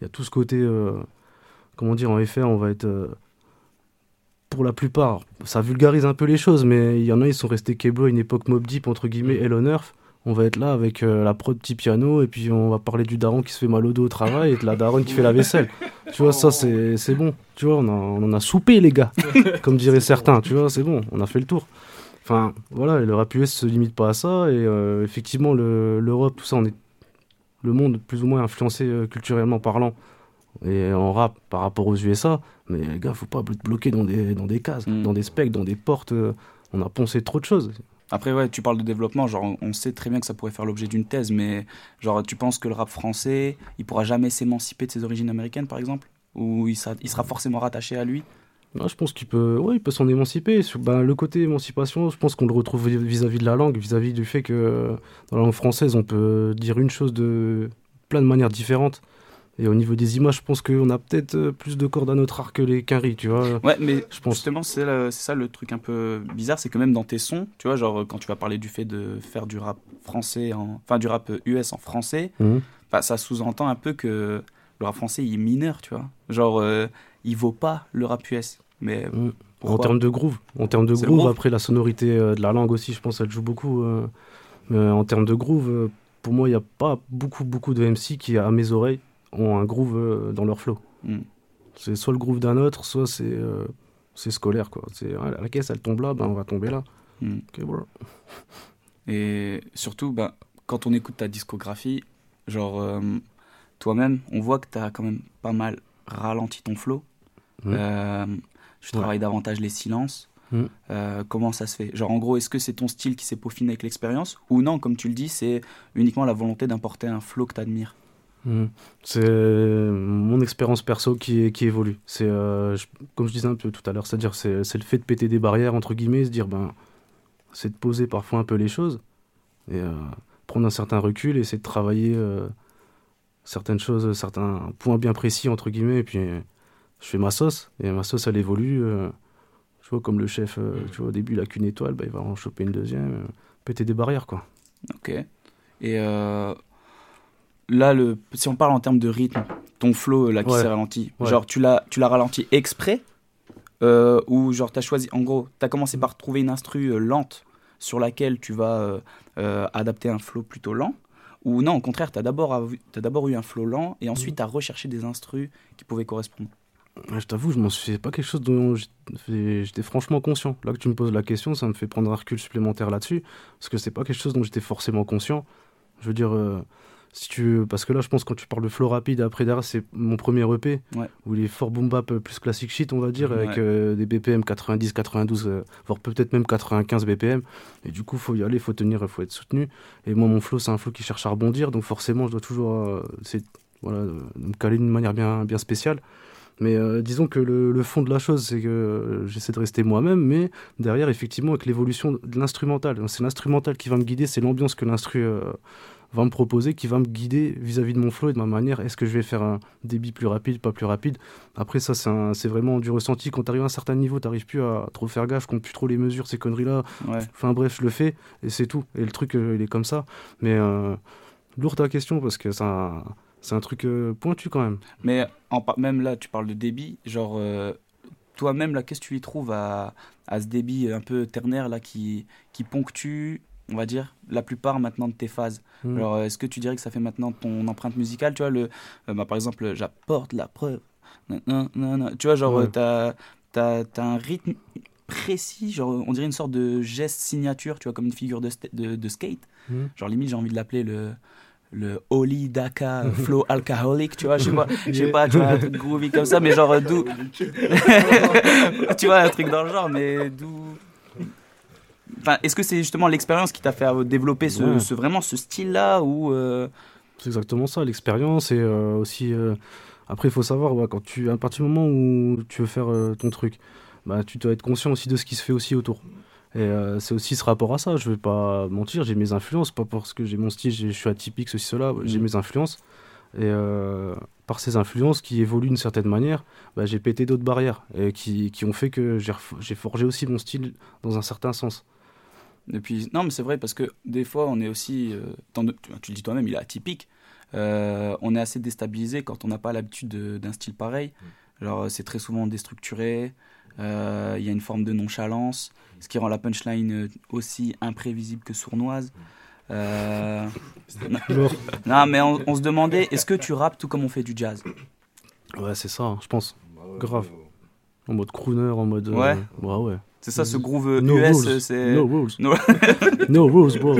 J: il y a tout ce côté, euh, comment dire, en FR, on va être. euh, pour la plupart, ça vulgarise un peu les choses, mais il y en a, ils sont restés Keblo à une époque Mob Deep, entre guillemets, Hello Earth. On va être là avec euh, la prod petit piano, et puis on va parler du daron qui se fait mal au dos au travail, et de la daronne qui fait la vaisselle. Tu vois, ça, c'est c'est bon. Tu vois, on, a- on en a soupé, les gars, comme diraient certains. Tu vois, c'est bon, on a fait le tour. Enfin, voilà, et le rap US se limite pas à ça, et euh, effectivement, le- l'Europe, tout ça, on est le monde plus ou moins influencé euh, culturellement parlant et en rap par rapport aux USA. Mais les gars, faut pas te bloquer dans des, dans des cases, dans des specs, dans des portes. euh, on a poncé trop de choses.
C: Après, ouais, tu parles de développement, genre, on- on sait très bien que ça pourrait faire l'objet d'une thèse, mais genre, tu penses que le rap français, il pourra jamais s'émanciper de ses origines américaines, par exemple? Ou il sera, il sera forcément rattaché à lui?
J: Moi, je pense qu'il peut, ouais, il peut s'en émanciper. Ben, le côté émancipation, je pense qu'on le retrouve vis-à-vis de la langue, vis-à-vis du fait que dans la langue française, on peut dire une chose de plein de manières différentes. Et au niveau des images, je pense qu'on a peut-être euh, plus de cordes à notre arc que les quinries, tu vois.
C: Ouais, mais
J: je pense.
C: justement, c'est ça le truc un peu bizarre, c'est que même dans tes sons, tu vois, genre quand tu vas parler du fait de faire du rap français, en, enfin du rap US en français,
J: Mhm.
C: bah, ça sous-entend un peu que le rap français il est mineur, tu vois. Genre, euh, il vaut pas le rap US. Mais
J: Mm. En termes de groove. En termes de groove,
C: groove.
J: après la sonorité euh, de la langue aussi, je pense, elle joue beaucoup. euh, mais en termes de groove, euh, pour moi, il n'y a pas beaucoup, beaucoup de MC qui, à mes oreilles, ont un groove euh, dans leur flow.
C: Mm.
J: C'est soit le groove d'un autre, soit c'est c'est scolaire. Quoi. C'est, ouais, la caisse, elle tombe là, ben, on va tomber là.
C: Mm. Et surtout, bah, quand on écoute ta discographie, genre, euh, toi-même, on voit que tu as quand même pas mal ralenti ton flow.
J: Mhm.
C: Euh, tu
J: Ouais.
C: travailles davantage les silences. Euh, comment ça se fait? Genre, en gros, est-ce que c'est ton style qui s'est peaufiné avec l'expérience? Ou non, comme tu le dis, c'est uniquement la volonté d'importer un flow que tu admires.
J: C'est mon expérience perso qui, qui évolue. C'est euh, je- comme je disais un peu tout à l'heure, c'est-à-dire c'est c'est le fait de péter des barrières entre guillemets, se dire ben c'est de poser parfois un peu les choses et euh, prendre un certain recul et c'est de travailler certaines choses, certains points bien précis, entre guillemets, et puis je fais ma sauce, et ma sauce, elle évolue. tu vois, comme le chef, tu vois, au début, il a qu'une étoile, bah, il va en choper une deuxième, péter des barrières, quoi.
C: Ok. Et là, le, si on parle en termes de rythme, ton flow là qui s'est ralenti, genre tu l'as, tu l'as ralenti exprès euh, ou genre t'as choisi, en gros, t'as commencé par trouver une instru euh, lente sur laquelle tu vas euh, adapter un flow plutôt lent ou non, au contraire, t'as d'abord, as d'abord eu un flow lent et ensuite t'as recherché des instrus qui pouvaient correspondre.
J: Je t'avoue, je m'en suis pas quelque chose dont j'étais franchement conscient. Là que tu me poses la question, ça me fait prendre un recul supplémentaire là-dessus, parce que c'est pas quelque chose dont j'étais forcément conscient. Je veux dire, si tu parce que là je pense quand tu parles de flow rapide après derrière c'est mon premier EP où il est fort boom bap euh, plus classique shit on va dire avec euh, des BPM 90 92 euh, voire peut-être même 95 BPM et du coup faut y aller faut tenir faut être soutenu. Et moi mon flow c'est un flow qui cherche à rebondir. Donc forcément je dois toujours voilà me caler d'une manière bien bien spéciale. Mais disons que le, le, fond de la chose, c'est que j'essaie de rester moi-même, mais derrière, effectivement, avec l'évolution de l'instrumental, c'est l'instrumental qui va me guider, c'est l'ambiance que l'instru va me proposer, qui va me guider vis-à-vis de mon flow et de ma manière. Est-ce que je vais faire un débit plus rapide, pas plus rapide? Après, ça, c'est vraiment du ressenti. Quand tu arrives à un certain niveau, tu n'arrives plus à trop faire gaffe, compte plus trop les mesures, ces conneries-là. Enfin bref, je le fais et c'est tout. Et le truc, euh, il est comme ça. Mais euh, lourd ta question parce que ça. C'est un truc euh, pointu quand même.
C: Mais en, même là, tu parles de débit. Genre, toi-même, là, qu'est-ce que tu y trouves à, à, ce débit un peu ternaire là, qui, qui ponctue on va dire, la plupart maintenant de tes phases. Hmm. Alors, euh, est-ce que tu dirais que ça fait maintenant ton empreinte musicale Tu vois, le, euh, bah, par exemple, j'apporte la preuve. Tu vois, genre, tu t'as as, un rythme précis, genre, on dirait une sorte de geste signature, tu vois, comme une figure de, de, skate. Hmm. Genre, limite, j'ai envie de l'appeler le le Holy Daka Flow Alcoholic, tu vois, je sais pas, je sais pas, tu vois, un truc groovy comme ça, mais genre d'où. tu vois, un truc dans le genre, mais d'où est-ce que c'est justement l'expérience qui t'a fait euh, développer ce, vraiment ce style-là ou euh,
J: C'est exactement ça, l'expérience et euh, aussi. Après, il faut savoir, quand tu, à partir du moment où tu veux faire ton truc, bah, tu dois être conscient aussi de ce qui se fait aussi autour. Et c'est aussi ce rapport à ça. Je vais pas mentir, j'ai mes influences, pas parce que j'ai mon style, je suis atypique, ceci, cela. J'ai mm. mes influences. Et par ces influences qui évoluent d'une certaine manière, bah, j'ai pété d'autres barrières et qui, qui, ont fait que j'ai forgé aussi mon style dans un certain sens.
C: Et puis, non, mais c'est vrai parce que des fois, on est aussi, euh, tu, le dis toi-même, il est atypique. Euh, on est assez déstabilisé quand on n'a pas l'habitude d'un style pareil. Mm. Genre, c'est très souvent déstructuré. Euh, il y a une forme de nonchalance, ce qui rend la punchline aussi imprévisible que sournoise. non, mais on, se demandait, est-ce que tu rappes tout comme on fait du jazz?
J: Ouais, c'est ça, hein, je pense. Grave. En mode crooner, en mode.
C: Ouais.
J: ouais, ouais.
C: C'est ça, ce groove US, c'est.
J: No rules. No, rules, bro.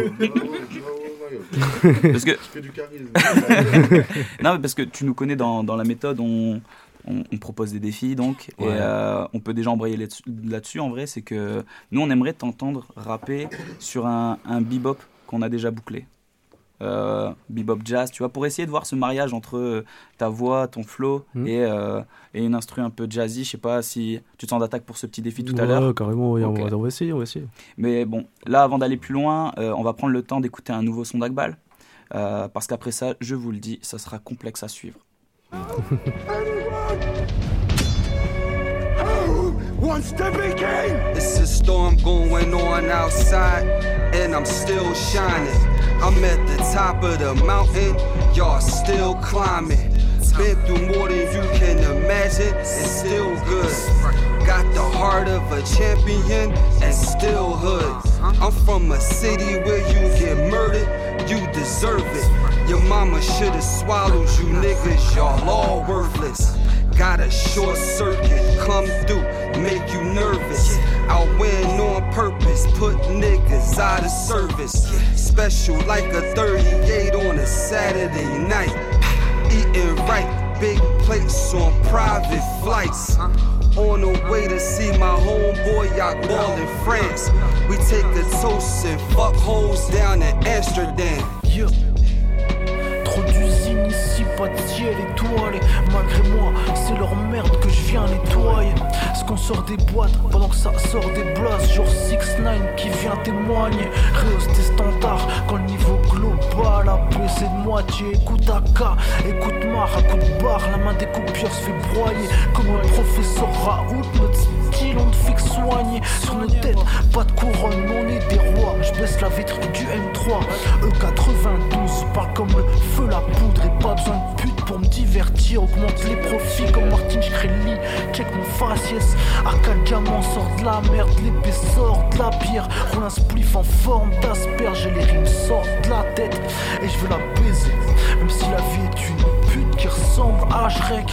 C: parce que. non, mais parce que tu nous connais dans, dans la méthode, on, on, propose des défis donc, et euh, on peut déjà embrayer là-dessus en vrai, c'est que nous on aimerait t'entendre rapper sur un, un bebop qu'on a déjà bouclé euh, bebop jazz, tu vois, pour essayer de voir ce mariage entre euh, ta voix, ton flow hmm. et, euh, et, une instru un peu jazzy. Je sais pas si tu te sens d'attaque pour ce petit défi tout à l'heure.
J: carrément, on, va, essayer, on va essayer.
C: Mais bon, là, avant d'aller plus loin, euh, on va prendre le temps d'écouter un nouveau son d'Akbal. parce qu'après ça, je vous le dis, ça sera complexe à suivre. Once the begin. It's a storm going on outside, and I'm still shining. I'm at the top of the mountain, y'all still climbing. Been through more than you can imagine, and still good. Got the heart of a champion, and still hood. I'm from a city where you get murdered, you deserve it. Your mama should've swallowed you niggas, y'all all worthless. Got a short circuit come through, make you nervous. I win on purpose, put niggas out of service. Special like a 38 on a Saturday night. Eating right, big plates on private flights. Uh-huh. On the way to see my homeboy I ball in France. We take a toast and fuck hoes down in Amsterdam. Ici
G: pas de ciel étoilé. Malgré moi, c'est leur merde que je viens nettoyer. Ce qu'on sort des boîtes pendant que ça sort des blasts. Genre 6 9 qui vient témoigner. Réhausse tes standards quand le niveau global a baissé de moitié. Écoute AK, écoute Mar, à coup de barre. La main des coupures se fait broyer. Comme le professeur Raoult, notre style on te fixe soigné. Sur nos têtes, pas de couronne, on est des rois. Je baisse la vitre du M3. E92, pas comme le la poudre. Et pas besoin de pute pour me divertir. Augmente les profits comme Martin Shkreli. Check mon faciès. AK diamant sort de la merde. L'épée sort de la pierre. Roule un spliff en forme d'asperge. Et les rimes sortent de la tête. Et je veux la baiser. Même si la vie est une pute qui ressemble à Shrek.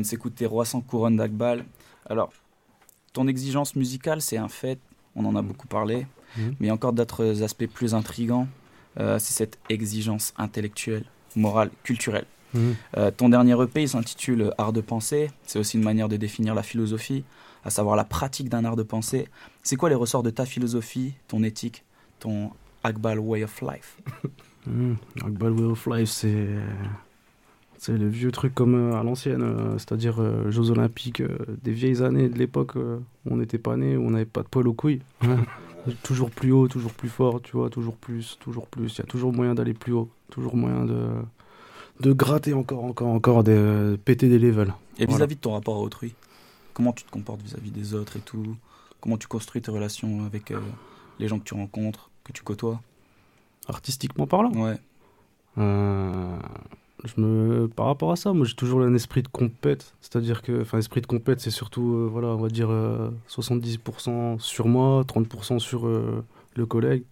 C: Vient de s'écouter Roi sans couronne d'Akbal. Alors, ton exigence musicale, c'est un fait, on en a beaucoup parlé,
J: Mhm.
C: mais il y a encore d'autres aspects plus intrigants. Euh, c'est cette exigence intellectuelle, morale, culturelle.
J: Mhm.
C: Euh, ton dernier EP, il s'intitule Art de penser. C'est aussi une manière de définir la philosophie, à savoir la pratique d'un art de penser. C'est quoi les ressorts de ta philosophie, ton éthique, ton Akbal Way of Life?
J: Mmh. Akbal Way of Life, c'est. C'est les vieux trucs comme euh, à l'ancienne, euh, c'est-à-dire euh, Jeux Olympiques euh, des vieilles années de l'époque où on n'était pas né, où on n'avait pas de poil aux couilles. toujours plus haut, toujours plus fort, tu vois, toujours plus, toujours plus. Il y a toujours moyen d'aller plus haut, toujours moyen de, de gratter encore, encore, encore, de péter des levels.
C: Et
J: Voilà.
C: vis-à-vis de ton rapport à autrui, comment tu te comportes vis-à-vis des autres et tout? Comment tu construis tes relations avec les gens que tu rencontres, que tu côtoies?
J: Artistiquement parlant
C: Ouais.
J: Euh, je me, par rapport à ça, moi j'ai toujours un esprit de compète. C'est-à-dire que, enfin, esprit de compète, c'est surtout, euh, voilà, on va dire euh, 70% sur moi, 30% sur euh, le collègue.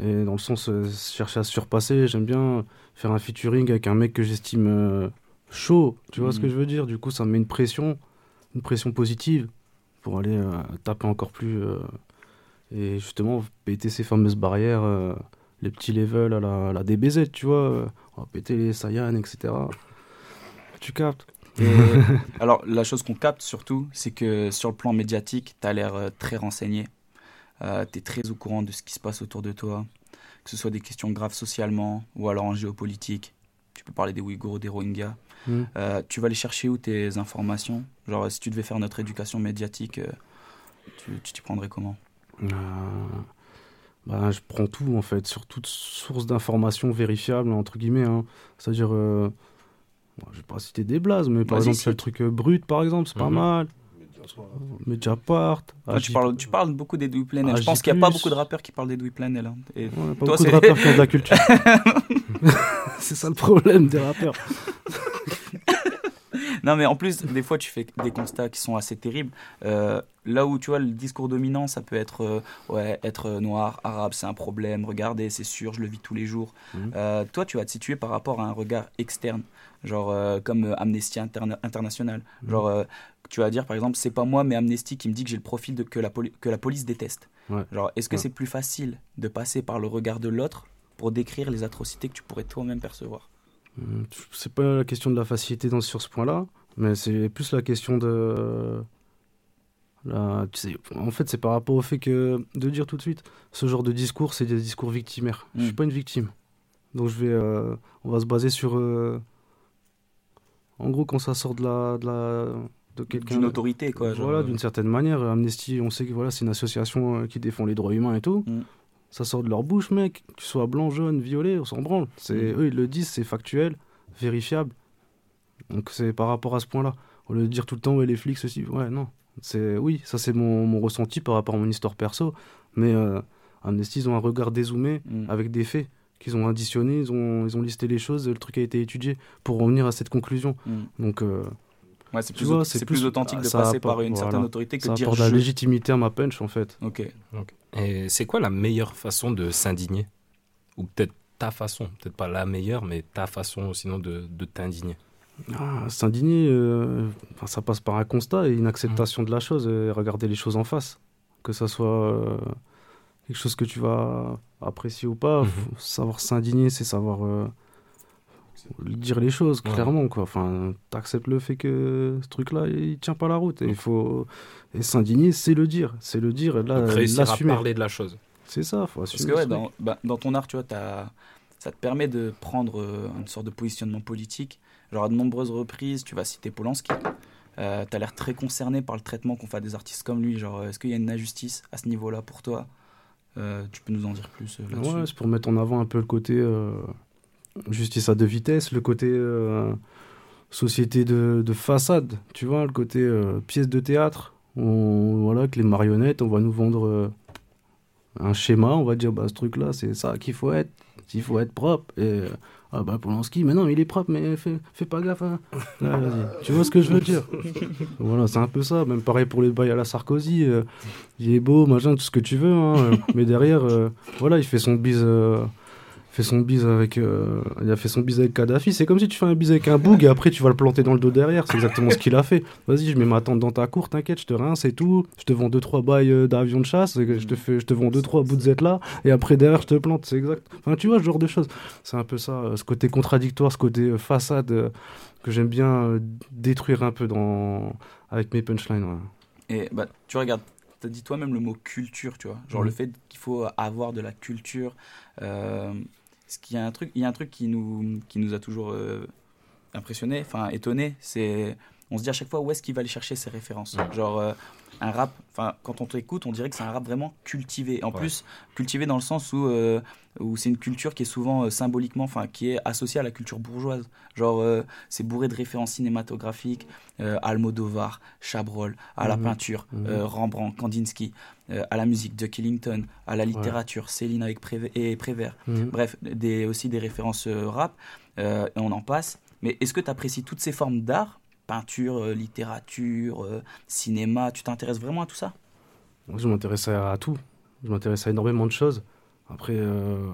J: Et dans le sens, euh, chercher à se surpasser. J'aime bien faire un featuring avec un mec que j'estime euh, chaud. Tu vois ce que
C: Mhm.
J: je veux dire? Du coup, ça me met une pression, une pression positive pour aller euh, taper encore plus. euh, et justement, péter ces fameuses barrières, euh, les petits levels à la, à la DBZ, tu vois. euh, on va péter les Saiyan, etc. Tu captes
C: Et alors, la chose qu'on capte surtout, c'est que sur le plan médiatique, tu as l'air euh, très renseigné. tu es très au courant de ce qui se passe autour de toi, que ce soit des questions graves socialement ou alors en géopolitique. Tu peux parler des Ouïghours, des Rohingyas.
J: Mm.
C: Euh, tu vas aller chercher où tes informations? Genre, si tu devais faire notre éducation médiatique, euh, tu t'y prendrais comment?
J: Euh, bah, je prends tout en fait, sur toute source d'information vérifiable, entre guillemets. hein. C'est-à-dire, euh, bon, je vais pas citer des blazes, mais par exemple, le
C: cite.
J: truc euh, brut, par exemple, c'est pas
C: Mhm.
J: mal. Mediapart.
C: Ah, tu, parles, tu parles beaucoup des Planel. Je
J: AJ+.
C: pense qu'il n'y a pas beaucoup de rappeurs qui parlent des Planel. Hein. Et
J: Ouais, pas
C: toi,
J: beaucoup de rappeurs qui ont de la culture. c'est ça le problème des rappeurs.
C: non, mais en plus, des fois, tu fais des constats qui sont assez terribles. Euh, là où, tu vois, le discours dominant, ça peut être euh, ouais, être noir, arabe, c'est un problème. Regardez, c'est sûr, je le vis tous les jours.
J: Mhm.
C: Euh, toi, tu vas te situer par rapport à un regard externe, genre euh, comme euh, Amnesty Interna- International.
J: Mhm.
C: Genre, euh, tu vas dire, par exemple, c'est pas moi, mais Amnesty qui me dit que j'ai le profil de, que, la que la police déteste.
J: Ouais.
C: Genre, est-ce que
J: Ouais.
C: c'est plus facile de passer par le regard de l'autre pour décrire les atrocités que tu pourrais toi-même percevoir?
J: C'est pas la question de la facilité dans, sur ce point-là, mais c'est plus la question de. La, en fait, c'est par rapport au fait que de dire tout de suite, ce genre de discours, c'est des discours victimaires. Je suis
C: Mm.
J: pas une victime, donc je vais, euh, on va se baser sur. euh, en gros, quand ça sort de la, de la, de quelqu'un.
C: D'une autorité, quoi, genre,
J: Voilà,
C: euh.
J: d'une certaine manière. Amnesty, on sait que voilà, c'est une association euh, qui défend les droits humains et tout.
C: Mm.
J: Ça sort de leur bouche, mec. Que tu sois blanc, jaune, violet, on s'en branle. C'est
C: Mm.
J: eux, ils le disent, c'est factuel, vérifiable. Donc c'est par rapport à ce point-là. Au lieu de dire tout le temps, ouais, les flics, ceci, ouais, non. C'est oui, ça c'est mon, mon ressenti par rapport à mon histoire perso. Mais euh, Amnesty, ils ont un regard dézoomé
C: Mm.
J: avec des faits qu'ils ont additionnés, ils ont, ils ont listé les choses, le truc a été étudié pour revenir à cette conclusion.
C: Mm.
J: Donc euh,
C: Ouais, c'est plus c'est plus authentique de
J: ça
C: passer
J: apporte-
C: par une certaine autorité que
J: ça
C: de dire
J: apporte de la légitimité à ma punch en fait.
C: Ok.
B: Et c'est quoi la meilleure façon de s'indigner? Ou peut-être ta façon, peut-être pas la meilleure, mais ta façon sinon de, de t'indigner?
J: Ah, S'indigner, euh, ça passe par un constat et une acceptation de la chose et regarder les choses en face. Que ça soit euh, quelque chose que tu vas apprécier ou pas, faut savoir s'indigner, c'est savoir. euh, dire les choses
B: Ouais.
J: clairement quoi. Enfin, t'acceptes le fait que ce truc-là il tient pas la route et il faut et s'indigner, c'est le dire, c'est le dire, et là
B: Donc, réussir à parler de la chose.
J: C'est ça, faut
C: Parce
J: assumer.
C: que ouais,
J: ce truc.
C: dans, bah, dans ton art, tu vois, ça te permet de prendre euh, une sorte de positionnement politique. Genre à de nombreuses reprises, tu vas citer Polanski. Euh, t'as l'air très concerné par le traitement qu'on fait à des artistes comme lui. Genre, est-ce qu'il y a une injustice à ce niveau-là pour toi? Euh, Tu peux nous en dire plus euh, là-dessus?
J: Ouais, c'est pour mettre en avant un peu le côté euh, justice à deux vitesses, le côté euh, société de, de façade, tu vois, le côté euh, pièce de théâtre. On, voilà, que les marionnettes, on va nous vendre euh, un schéma, on va dire, bah, ce truc-là, c'est ça qu'il faut être, il faut être propre. Et, ah bah Polanski, mais non, il est propre, mais fais, fais pas gaffe. hein. Vas-y. Tu vois ce que je veux dire? Voilà, c'est un peu ça. Même pareil pour les bails à la Sarkozy. euh, il est beau, machin, tout ce que tu veux. hein, mais derrière, euh, voilà, il fait son bise. euh, fait son bise avec euh, il a fait son bise avec Kadhafi. C'est comme si tu fais un bise avec un boug et après tu vas le planter dans le dos derrière. C'est exactement ce qu'il a fait. Vas-y je mets ma tente dans ta cour t'inquiète je te rince et tout. Je te vends deux trois bails euh, d'avion de chasse je te fais je te vends deux trois bouts de là et après derrière je te plante. C'est exact. Enfin tu vois ce genre de choses. C'est un peu ça euh, ce côté contradictoire ce côté façade que j'aime bien détruire un peu dans avec mes punchlines ouais.
C: Et bah, tu regardes, tu as dit toi-même le mot culture, tu vois. Genre le fait qu'il faut avoir de la culture. Euh, ce qu'il y a un truc, il y a un truc qui nous, qui nous a toujours euh, impressionné, enfin étonné, c'est on se dit à chaque fois où est-ce qu'il va aller chercher ses références. Genre euh, un rap, enfin quand on t'écoute, on dirait que c'est un rap vraiment cultivé. En
B: Ouais.
C: plus, cultivé dans le sens où, euh, où c'est une culture qui est souvent euh, symboliquement, enfin qui est associée à la culture bourgeoise. Genre c'est bourré de références cinématographiques, Almodovar, Chabrol, à la
J: Mhm.
C: peinture,
J: Mhm.
C: Rembrandt, Kandinsky, à la musique, Duck Ellington, à la littérature, Céline avec Prévé- et Prévert.
J: Mhm.
C: Bref, des, aussi des références rap, et on en passe. Mais est-ce que tu apprécies toutes ces formes d'art Peinture, euh, littérature, euh, cinéma, tu t'intéresses vraiment à tout ça?
J: Moi, je m'intéresse à, à tout. Je m'intéresse à énormément de choses. Après, euh,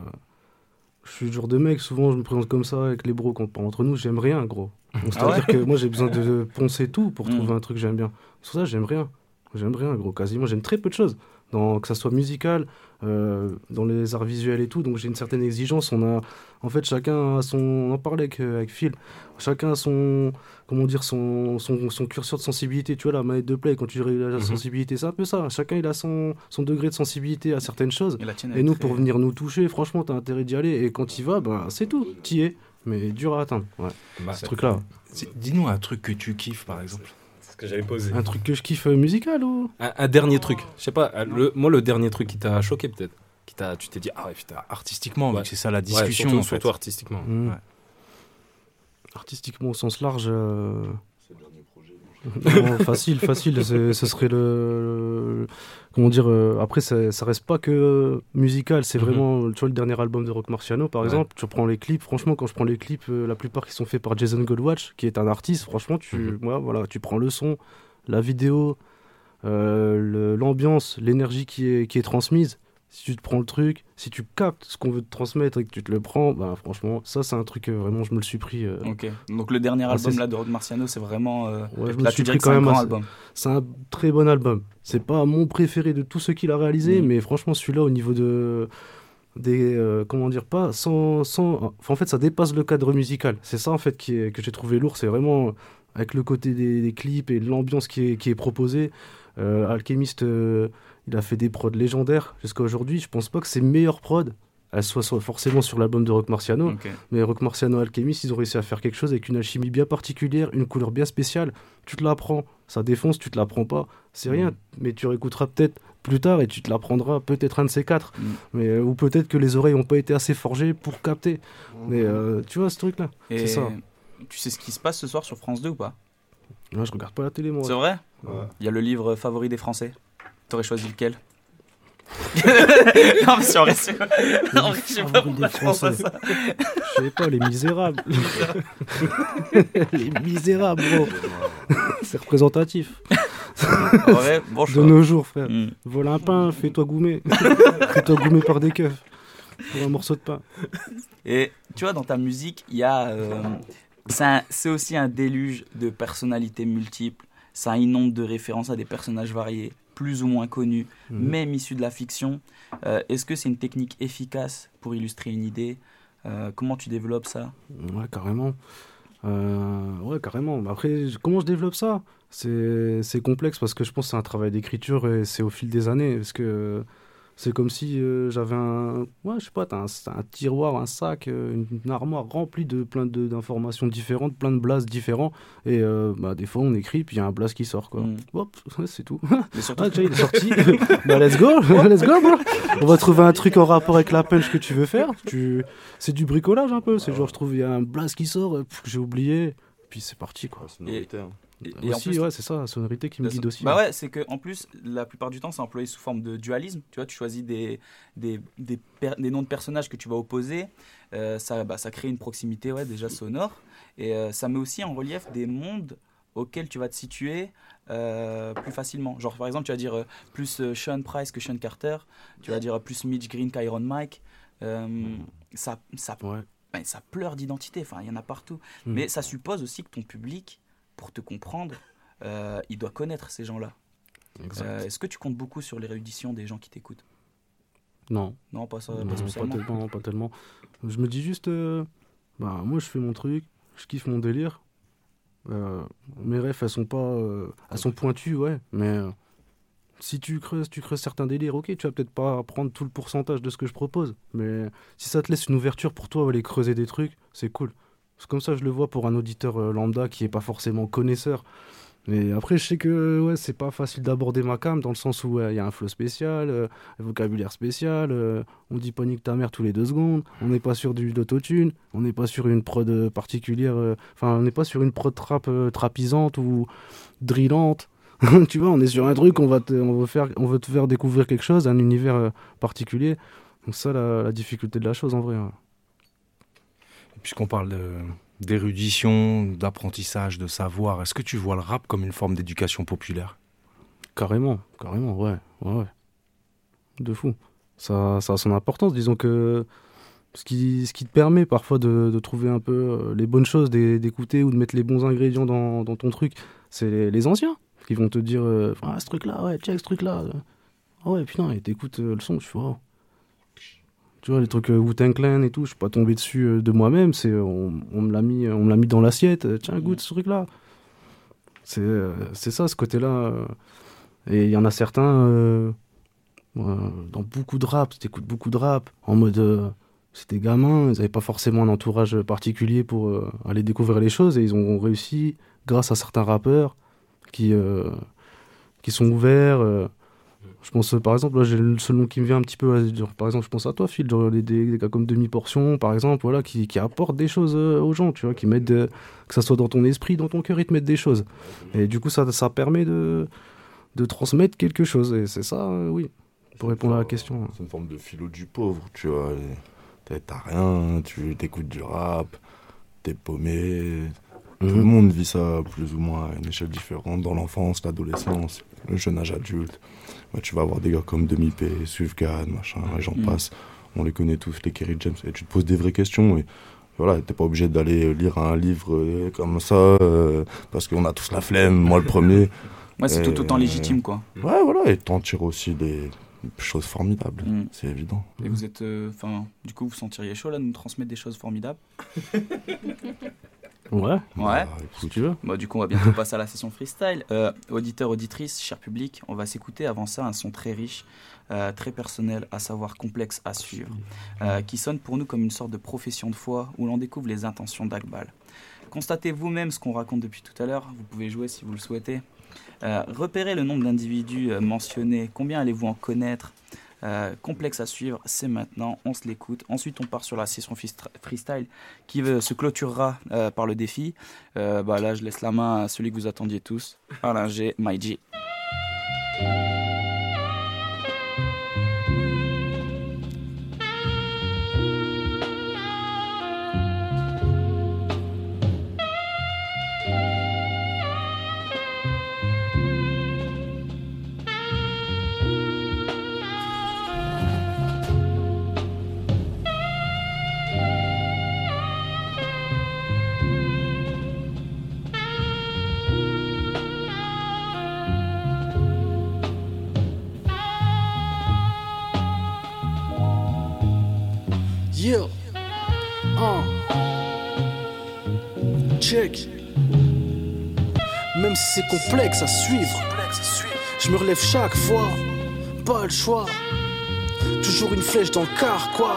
J: je suis le genre de mec, souvent je me présente comme ça avec les bros quand on parle entre nous, j'aime rien, gros.
C: Ah
J: C'est-à-dire
C: ouais
J: que moi j'ai besoin de poncer tout pour
C: Mm.
J: trouver un truc que j'aime bien. Sur ça, j'aime rien. J'aime rien, gros. Quasiment, j'aime très peu de choses. Dans, que ça soit musical, euh, dans les arts visuels et tout. Donc j'ai une certaine exigence. On a, en fait, chacun a son. On en parlait avec, avec Phil. Chacun a son. Comment dire son, son, son curseur de sensibilité. Tu vois, la manette de play, quand tu dirais la
C: Mhm.
J: sensibilité, c'est un peu ça. Chacun il a son, son degré de sensibilité à certaines choses.
C: Et la tienne, elle
J: Et
C: est
J: nous,
C: très-
J: pour venir nous toucher, franchement, t'as intérêt d'y aller. Et quand y vas, ben, c'est tout. T'y es. Mais dur à atteindre. Ouais.
B: Bah,
J: ce truc-là.
E: Dis-nous un truc que tu kiffes, par exemple.
B: C'est ce que j'avais posé.
J: Un truc que je kiffe euh, musical ou?
B: Un, un dernier truc. Je sais pas, euh, le, moi, le dernier truc qui t'a choqué, peut-être. Qui t'a, tu t'es dit, ah ouais, putain.
E: Artistiquement, vu
B: Ouais.
E: que c'est ça la
B: Ouais,
E: discussion,
B: surtout,
E: en fait.
B: surtout artistiquement.
E: Ouais.
J: Artistiquement au sens large. euh, non, facile, facile. Ce serait le. Comment dire euh, Après, ça, ça reste pas que musical. C'est
B: Mhm.
J: vraiment. Tu vois, le dernier album de Rock Marciano, par
B: Ouais.
J: exemple. Tu prends les clips. Franchement, quand je prends les clips, euh, la plupart qui sont faits par Jason Goldwatch, qui est un artiste, franchement, tu,
B: Mhm.
J: voilà, tu prends le son, la vidéo, euh, l'ambiance, l'énergie qui est, qui est transmise. Si tu te prends le truc, si tu captes ce qu'on veut te transmettre et que tu te le prends, bah, franchement, ça, c'est un truc, euh, vraiment, je me le suis pris. euh,
C: Ok. Donc le dernier album là de Rod Marciano, c'est vraiment. euh,
J: Ouais, je me
C: là,
J: suis
C: tu
J: pris quand
C: un
J: même
C: grand
J: assez-
C: album.
J: C'est un très bon album. C'est pas mon préféré de tous ceux qu'il a réalisé,
C: Mm.
J: mais franchement, celui-là, au niveau de. Des, euh, comment dire, pas sans, sans. en fait, ça dépasse le cadre musical. C'est ça, en fait, qui est, que j'ai trouvé lourd. C'est vraiment avec le côté des, des clips et l'ambiance qui est, qui est proposée. Alchemist, il a fait des prods légendaires jusqu'à aujourd'hui. Je pense pas que ses meilleures prods, elles soient, forcément sur l'album de Rock Marciano. Mais Rock Marciano Alchemist, ils ont réussi à faire quelque chose avec une alchimie bien particulière, une couleur bien spéciale. Tu te la prends, ça défonce, tu te la prends pas, c'est rien.
C: Mm.
J: Mais tu réécouteras peut-être plus tard et tu te la prendras peut-être un de ces quatre.
C: Mm.
J: Mais, euh, ou peut-être que les oreilles n'ont pas été assez forgées pour capter. Mais euh, tu vois ce truc-là,
C: Et
J: c'est ça.
C: tu sais ce qui se passe ce soir sur France 2 ou pas?
J: Moi, je regarde pas la télé, moi.
C: C'est vrai?
J: Ouais.
C: Il y a le livre favori des Français. T'aurais choisi lequel Non, mais si on reste. En vrai, je sais pas
J: Favori
C: pourquoi je pense à ça.
J: Je sais pas, les misérables. les misérables, gros. c'est représentatif.
C: En vrai, bon
J: De nos jours, frère.
C: Mm.
J: Vole un pain, fais-toi goumer. fais-toi goumer par des keufs. Pour un morceau de pain.
C: Et tu vois, dans ta musique, il y a. euh, c'est aussi un déluge de personnalités multiples. Ça inonde de références à des personnages variés, plus ou moins connus,
J: Mhm.
C: même issus de la fiction. Euh, Est-ce que c'est une technique efficace pour illustrer une idée comment tu développes ça?
J: Ouais, carrément. ouais, carrément. Après, comment je développe ça? C'est complexe parce que je pense que c'est un travail d'écriture et c'est au fil des années. Parce que c'est comme si euh, j'avais un, ouais, je sais pas, un, un, tiroir, un sac, euh, une, armoire remplie de plein d'informations différentes, plein de blasts différents. Et euh, bah, des fois, on écrit, puis il y a un blast qui sort, quoi. Mm. Hop, c'est tout. Mais surtout... ah, il est sorti. bah, let's go, let's go, bro. On va trouver un truc en rapport avec la punch que tu veux faire. Tu... C'est du bricolage un peu. C'est genre, je trouve, il y a un blast qui sort, j'ai oublié. Puis c'est parti, quoi.
C: Et,
J: et, aussi, ouais, c'est ça, la sonorité qui me guide aussi.
C: Bah ouais, c'est que en plus, la plupart du temps, c'est employé sous forme de dualisme. Tu vois, tu choisis des, des, des, des noms de personnages que tu vas opposer. Euh, ça, bah, ça crée une proximité ouais, déjà sonore. Et euh, ça met aussi en relief des mondes auxquels tu vas te situer euh, plus facilement. Genre, par exemple, tu vas dire plus Sean Price que Sean Carter. Tu vas dire plus Mitch Green qu'Iron Mike. Hmm. Ça, ça, ben, ça pleure d'identité. Enfin, il y en a partout. Hmm. Mais ça suppose aussi que ton public pour te comprendre, euh, il doit connaître ces gens-là. Euh, est-ce que tu comptes beaucoup sur l'érudition des gens qui t'écoutent?
J: Non.
C: Non, pas, ça,
J: pas, tellement, pas tellement. Je me dis juste, euh, bah, moi je fais mon truc, je kiffe mon délire. mes rêves, elles sont pas, elles sont pointues, ouais, mais si tu creuses, tu creuses certains délires, ok, tu vas peut-être pas prendre tout le pourcentage de ce que je propose, mais si ça te laisse une ouverture pour toi, aller creuser des trucs, c'est cool. Comme ça je le vois pour un auditeur euh, lambda qui est pas forcément connaisseur. Mais après, je sais que ouais, c'est pas facile d'aborder ma cam dans le sens où il y a un flow spécial, euh, un vocabulaire spécial, euh, on dit panique ta mère tous les deux secondes, on n'est pas sur du d'autotune, on n'est pas sur une prod particulière, enfin, on n'est pas sur une prod trap trapisante ou drillante. tu vois, on est sur un truc, on va, on, veut faire, on veut te faire découvrir quelque chose, un univers particulier. Donc, ça, la, difficulté de la chose en vrai
E: puisqu'on parle d'érudition, d'apprentissage, de savoir, est-ce que tu vois le rap comme une forme d'éducation populaire?
J: Carrément, carrément, ouais, ouais, De fou. Ça, ça a son importance. Disons que ce qui, ce qui te permet parfois de, trouver un peu euh, les bonnes choses, d'écouter ou de mettre les bons ingrédients dans, ton truc, c'est les, anciens qui vont te dire euh, ah, ce truc-là, ouais, check ce truc-là. Ah ouais, putain, et t'écoutes euh, le son, tu fais tu vois, les trucs euh, Wu-Tang Clan et tout, je suis pas tombé dessus euh, de moi-même. C'est, on, me l'a mis, on me l'a mis dans l'assiette. Euh, tiens, goûte ce truc-là. C'est, c'est ça, ce côté-là. Et il y en a certains, dans beaucoup de rap, tu écoutes beaucoup de rap, en mode, c'était gamins, ils n'avaient pas forcément un entourage particulier pour aller découvrir les choses, et ils ont réussi, grâce à certains rappeurs qui, qui sont ouverts je pense, par exemple, là, j'ai le seul nom qui me vient un petit peu. par exemple, je pense à toi, Phil, genre des, des, gars comme Demi-Portion, par exemple, voilà, qui, qui, apportent des choses euh, aux gens, tu vois, qui mettent, que ça soit dans ton esprit, dans ton cœur, ils te mettent des choses. Et du coup, ça, ça permet de, de transmettre quelque chose. Et c'est ça, euh, oui, pour répondre à la question.
N: C'est une forme de philo du pauvre, tu vois. T'as rien, tu t'écoutes du rap, t'es paumé. Tout mhm. le monde vit ça plus ou moins à une échelle différente dans l'enfance, l'adolescence, le jeune âge adulte tu vas avoir des gars comme Demi-P, Sufgan, machin, et j'en mm. passe. On les connaît tous, les Kerry James. Et tu te poses des vraies questions. Et voilà, t'es pas obligé d'aller lire un livre euh, comme ça, euh, parce qu'on a tous la flemme, moi le premier.
C: Ouais, c'est tout autant légitime, quoi.
N: Ouais, voilà, et t'en tires aussi des choses formidables, mm. c'est évident.
C: Et vous êtes, euh, enfin, du coup, vous sentiriez chaud là de nous transmettre des choses formidables?
J: Ouais.
C: Ouais.
J: Bah, si tu veux.
C: Bah, du coup, on va bientôt passer à la session freestyle. Euh, auditeur, auditrice, cher public, on va s'écouter avant ça un son très riche, euh, très personnel, à savoir complexe à suivre, euh, qui sonne pour nous comme une sorte de profession de foi où l'on découvre les intentions d'Akbal. Constatez vous-même ce qu'on raconte depuis tout à l'heure. Vous pouvez jouer si vous le souhaitez. repérez le nombre d'individus mentionnés. Combien allez-vous en connaître? Euh, complexe à suivre, c'est maintenant, on se l'écoute. Ensuite, on part sur la session freestyle qui se clôturera euh, par le défi. Euh, bah là, je laisse la main à celui que vous attendiez tous, Alain G.
G: à suivre, je me relève chaque fois. Pas le choix. Toujours une flèche dans le car, quoi.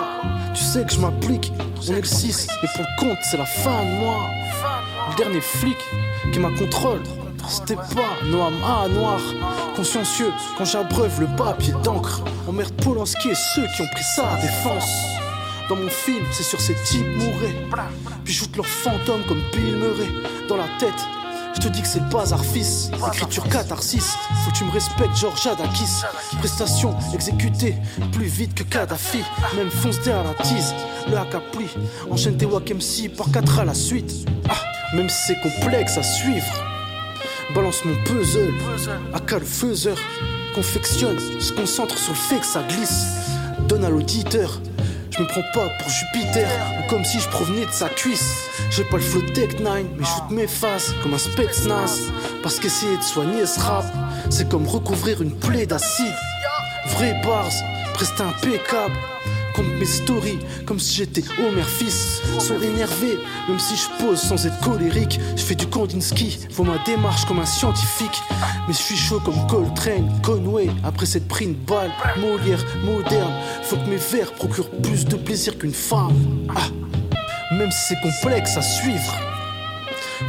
G: Tu sais que je m'applique. On est le 6, et pour le compte, c'est la fin de moi. Le dernier flic qui m'a contrôle, c'était pas noir à noir. Consciencieux quand j'abreuve le papier d'encre. Emmerde Polanski et ceux qui ont pris à défense. Dans mon film, c'est sur ces types mourraient. Puis j'oute leurs fantômes comme Bill Murray dans la tête. Je te dis que c'est le bazar fils, écriture catharsis. Faut que tu me respectes, George Adakis. Prestation exécutée plus vite que Kadhafi. Même fonce à la tease, le acapli. Enchaîne tes wack MC par quatre à la suite. Ah, même si c'est complexe à suivre. Balance mon puzzle, Aka le faiseur. Confectionne, se concentre sur le fait que ça glisse. Donne à l'auditeur je me prends pas pour Jupiter, ou comme si je provenais de sa cuisse. J'ai pas le flow Tech 9, mais shoot mes faces comme un Spetsnaz. Parce qu'essayer de soigner ce rap, c'est comme recouvrir une plaie d'acide. Vrai bars, presque impeccable. Compte mes stories comme si j'étais Homer fils. Sont énervés, même si je pose sans être colérique. Je fais du Kandinsky, faut ma démarche comme un scientifique. Mais je suis chaud comme Coltrane, Conway. Après cette pris une balle, Molière, moderne. Faut que mes vers procurent plus de plaisir qu'une femme. Ah, même si c'est complexe à suivre.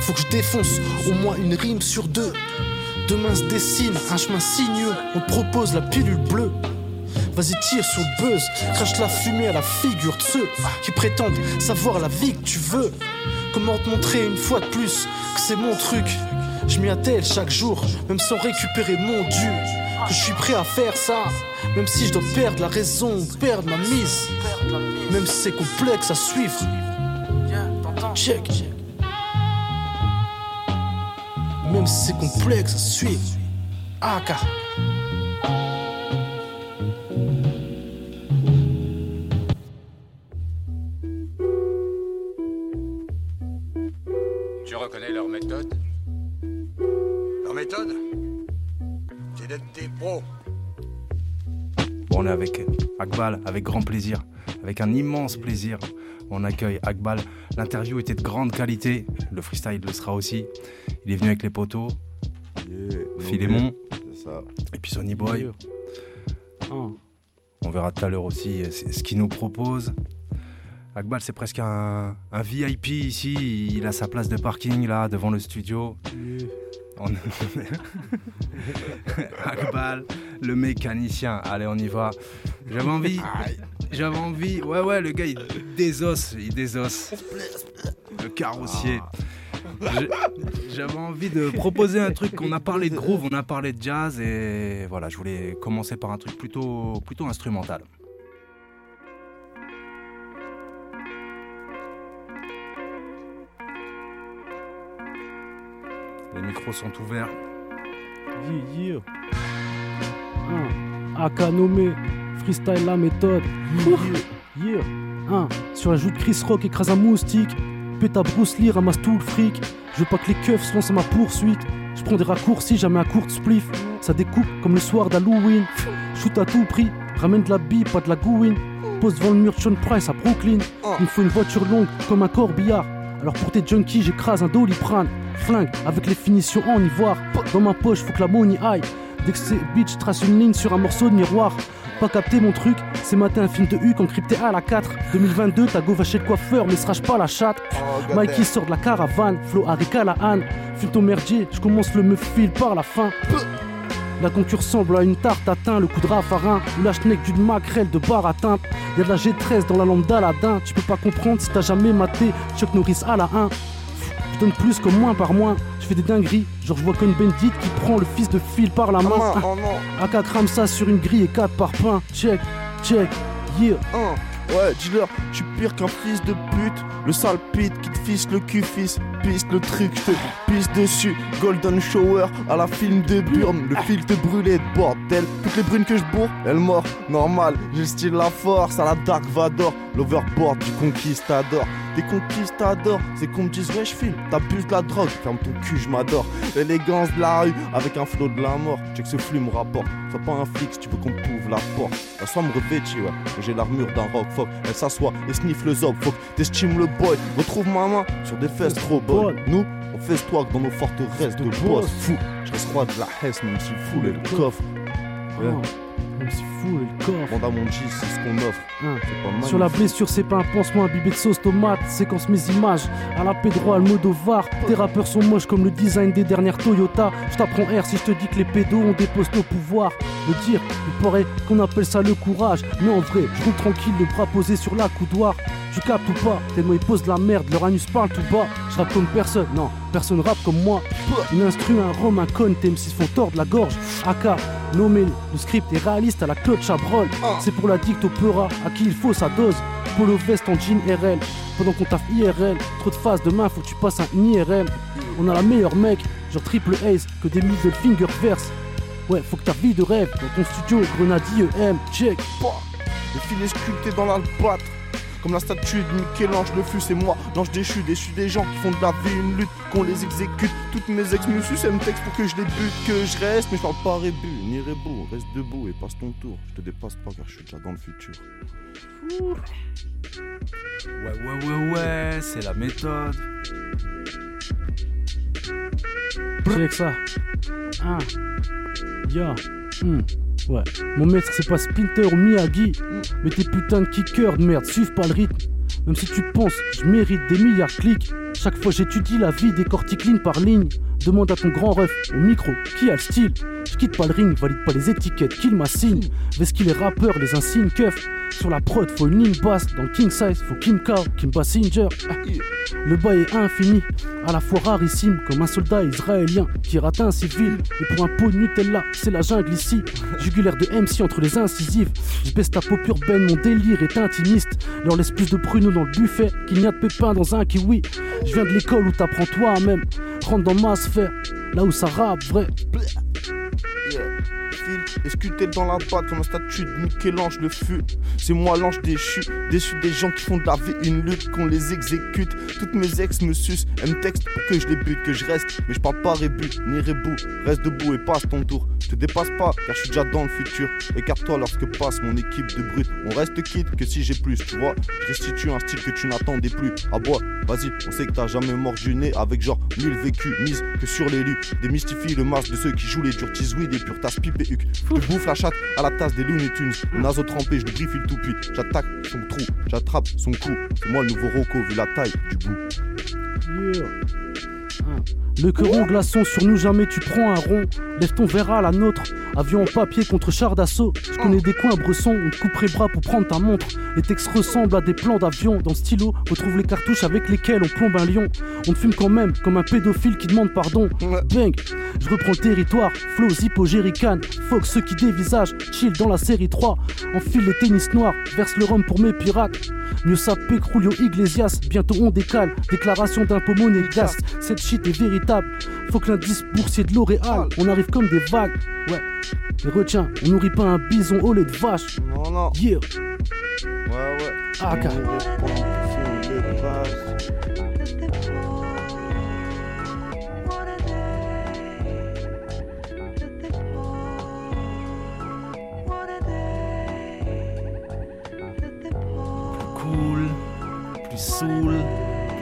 G: Faut que je défonce au moins une rime sur deux. Demain se dessine un chemin sinueux. On propose la pilule bleue. Vas-y, tire sur le buzz, crache la fumée à la figure de ceux qui prétendent savoir la vie que tu veux. Comment te montrer une fois de plus que c'est mon truc? Je m'y attelle chaque jour, même sans récupérer mon dû. Que je suis prêt à faire ça, même si je dois perdre la raison, perdre ma mise. Même si c'est complexe à suivre. Check. Même si c'est complexe à suivre. AK.
F: Tu reconnais leur méthode?
O: Leur méthode? C'est d'être des pros.
E: Bon, on est avec Akbal, avec grand plaisir, avec un immense plaisir. On accueille Akbal. L'interview était de grande qualité, le freestyle le sera aussi. Il est venu avec les poteaux, Philémon, et puis Sonny Boy. On verra tout à l'heure aussi euh, ce qu'il nous propose. Akbal, c'est presque un, un VIP ici. Il a sa place de parking là, devant le studio. Akbal, le mécanicien. Allez, on y va. J'avais envie. J'avais envie. Ouais, ouais, le gars, il désosse. Il désosse. Le carrossier. J'avais envie de proposer un truc. On a parlé de groove, on a parlé de jazz. Et voilà, je voulais commencer par un truc plutôt, plutôt instrumental. Les micros sont ouverts.
J: Yeah, yeah. Un. AK nommé. Freestyle la méthode. Yeah, yeah. yeah. Un. Sur la joue de Chris Rock, écrase un moustique. Péta Bruce Lee, ramasse tout le fric. Je veux pas que les keufs se lancent à ma poursuite. Je prends des raccourcis, jamais un court spliff. Ça découpe comme le soir d'Halloween. Shoot à tout prix. Ramène de la bille, pas de la gouine. Pose devant le mur de Sean Price à Brooklyn. Il me faut une voiture longue comme un corbillard. Alors pour tes junkies, j'écrase un doliprane. Flingue avec les finitions en ivoire. Dans ma poche, faut que la money aille. Dès que c'est bitch, trace une ligne sur un morceau de miroir. Pas capté mon truc, c'est matin un film de Huck encrypté à la 4. 2022, ta go va chez le coiffeur, mais se rage pas la chatte. Mikey sort de la caravane, Flo Harika la Anne. Fume ton merdier, je commence le me file par la fin. La concure semble à une tarte atteint, le coup de raffarin la schneck d'une maquerelle de bar atteinte. Y'a de la G13 dans la lampe d'Aladin, tu peux pas comprendre si t'as jamais maté Chuck Norris à la 1. Je donne plus que moins par moins, je fais des dingueries, genre je vois Cohn Bendit qui prend le fils de Phil par la main.
P: Oh non, oh non.
J: AK crame ça sur une grille et 4 par pain, check, check, yeah.
P: Hein, ouais, dealer, je suis pire qu'un fils de pute. Le sale pit qui te fiche le cul, fils. Pisse le truc, je te pisse dessus. Golden shower à la film de Burn. Le fil te brûlé, bordel. Toutes les brunes que je bourre, elles mort. Normal, j'ai le style la force à la Dark Vador. L'overboard du conquistador. Des conquistadors. C'est qu'on me dise, ouais, je filme, t'abuses de la drogue, ferme ton cul, je m'adore. L'élégance de la rue avec un flot de la mort. Check ce flux me rapporte. Sois pas un flic si tu veux qu'on te couvre la porte. La soie me revêtit, ouais. J'ai l'armure d'un rock, fuck. Elle s'assoit et sniffe le zob, fuck. T'estimes le boy. Retrouve ma main sur des fesses trop bonnes. Nous, on fait toi dans nos forteresses de boss. Fou, je reste roi de la Hesse, même si fou le coffre. Ouais.
J: Même si fou et le corps.
P: G, c'est ce qu'on offre.
J: Hein.
P: Pas mal.
J: Sur la blessure, c'est pas un pansement imbibé de sauce tomate. Séquence mes images. À la pédro, le modovar. Tes rappeurs sont moches comme le design des dernières Toyota. Je t'apprends R si je te dis que les pédos ont des postes au pouvoir. Le dire, il paraît qu'on appelle ça le courage. Mais en vrai, je roule tranquille, le bras posé sur la coudoir. Tu captes ou pas Tellement ils posent la merde, leur anus parle tout bas. Je rappe comme personne, non, personne rappe comme moi. Une instru, un rhum, un con, tes M6 font tordre la gorge. AK, nommé, le script est réaliste à la Claude Chabrol. C'est pour la dicte opéra, à qui il faut sa dose. Polo veste en jean RL, pendant qu'on taffe IRL. Trop de phases demain, faut que tu passes un IRL. On a la meilleure mec, genre triple ace, que des middle finger verse. Ouais, faut que ta vie de rêve dans ton studio, Grenadier EM, check.
P: Le fil est sculpté dans l'albâtre. Comme la statue de Michel-Ange, le fus, c'est moi, l'ange déchu, déçu des gens qui font de la vie une lutte, qu'on les exécute. Toutes mes ex me sucent, elles me textent pour que je les bute, que je reste, mais je parle pas rébut, ni rebou, reste debout et passe ton tour. Je te dépasse pas car je suis déjà dans le futur.
E: Ouais, ouais, ouais, ouais, c'est la méthode.
J: Check ça. Ah. Ya. Hmm. Ouais. Mon maître, c'est pas Splinter ou Miyagi. Mais tes putains de kickers de merde suivent pas le rythme. Même si tu penses que je mérite des milliards de clics, chaque fois j'étudie la vie décortique ligne par ligne. Demande à ton grand ref au micro qui a le style? Je quitte pas le ring, valide pas les étiquettes qu'il m'assigne. Qu'il est rappeur, les insignes keuf. Sur la prod, faut une ligne basse. Dans le king size, faut Kim Kao, Kim Basinger. Le bail est infini, à la fois rarissime, comme un soldat israélien qui rate un civil. Et pour un pot de Nutella, c'est la jungle ici. Jugulaire de MC entre les incisives. Je baisse ta pop urbaine, mon délire est intimiste. Leur laisse plus de pruneaux dans le buffet qu'il n'y a de pépins dans un kiwi. Je viens de l'école où t'apprends toi-même. Rentre dans ma sphère, là où ça rappe vrai.
P: Sculpté dans la pâte comme la statue de Michel-Ange le fut. C'est moi l'ange déchu, déçu des gens qui font de la vie une lutte, qu'on les exécute. Toutes mes ex me sucent, elles me textent pour que je les bute, que je reste. Mais je parle pas rébut, ni rebou. Reste debout et passe ton tour. Je te dépasse pas, car je suis déjà dans le futur. Écarte-toi lorsque passe mon équipe de brutes. On reste quitte que si j'ai plus, tu vois. Je restitue un style que tu n'attendais plus. Ah bois, vas-y, on sait que t'as jamais mort du nez avec genre mille vécus, mise que sur l'élu. Démystifie le masque de ceux qui jouent les durs weed et pure tasse pipe et huc. Je bouffe la chatte à la tasse des Looney Tunes. Le naso trempé, je le griffe tout puis J'attaque son trou, j'attrape son cou. Moi le nouveau Rocco vu la taille du bout.
J: Le en glaçon, sur nous jamais tu prends un rond. Lève ton verre à la nôtre. Avion en papier contre char d'assaut. Je connais des coins bressons, on te couperait bras pour prendre ta montre. Les textes ressemblent à des plans d'avion. Dans le stylo, retrouve les cartouches avec lesquelles on plombe un lion. On te fume quand même, comme un pédophile qui demande pardon. Bang, je reprends le territoire. Flow, zippo, jerrycan. Fox, ceux qui dévisagent. Chill dans la série 3. Enfile les tennis noirs. Verse le rhum pour mes pirates. Mieux ça, Pécrulio Iglesias. Bientôt on décale. Déclaration d'impôt monégasque. Cette shit est véritable. Faut que l'indice boursier de L'Oréal, on arrive comme des vagues. Ouais. Et retiens, on nourrit pas un bison au lait de vache.
P: Non, non.
J: Yeah.
P: Ouais, ouais.
J: Ah, car.
E: Soul,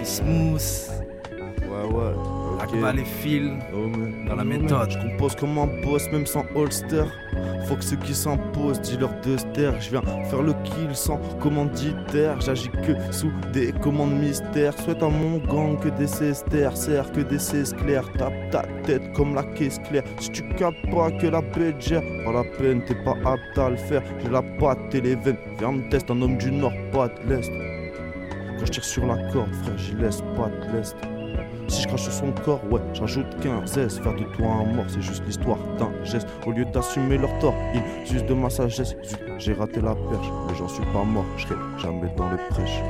E: smooth.
P: Ouais, ouais.
E: Akba les fils dans la méthode.
P: Je compose comme un boss, même sans holster. Faut que ceux qui s'imposent, dis-leur de taire. Je viens faire le kill sans commanditaire. J'agis que sous des commandes mystères. Souhaite à mon gang que des cestères, serre que des cesses clairs. Tape ta tête comme la caisse claire. Si tu captes pas que la bête gère, pas la peine, t'es pas apte à le faire. J'ai la patte et les veines. Viens me tester, un homme du nord, pas de l'est. Quand je tire sur la corde, frère, j'y laisse pas de l'est. Si je crache sur son corps, ouais, j'ajoute 15 S. Faire de toi un mort, c'est juste l'histoire d'un geste. Au lieu d'assumer leur tort, ils usent de ma sagesse. J'ai raté la perche, mais j'en suis pas mort. Je serai jamais dans les prêches.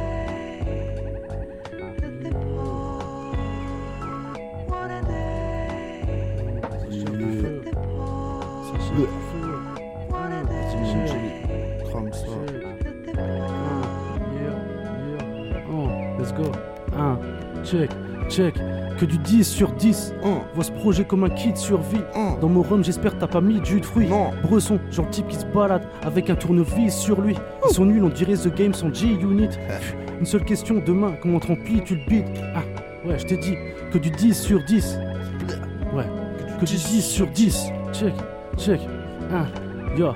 J: Check, check. Que du 10 sur 10. Vois ce projet comme un kit survie. Dans mon rhum, j'espère t'as pas mis de jus de fruits. Bresson, genre type qui se balade avec un tournevis sur lui. Ils sont nuls, on dirait The Game sans G-Unit. Une seule question, demain, comment te remplis, tu le bites Ah, ouais, je t'ai dit, que du 10 sur 10. Ouais, que du 10 sur 10. Check, check. Ah, yo.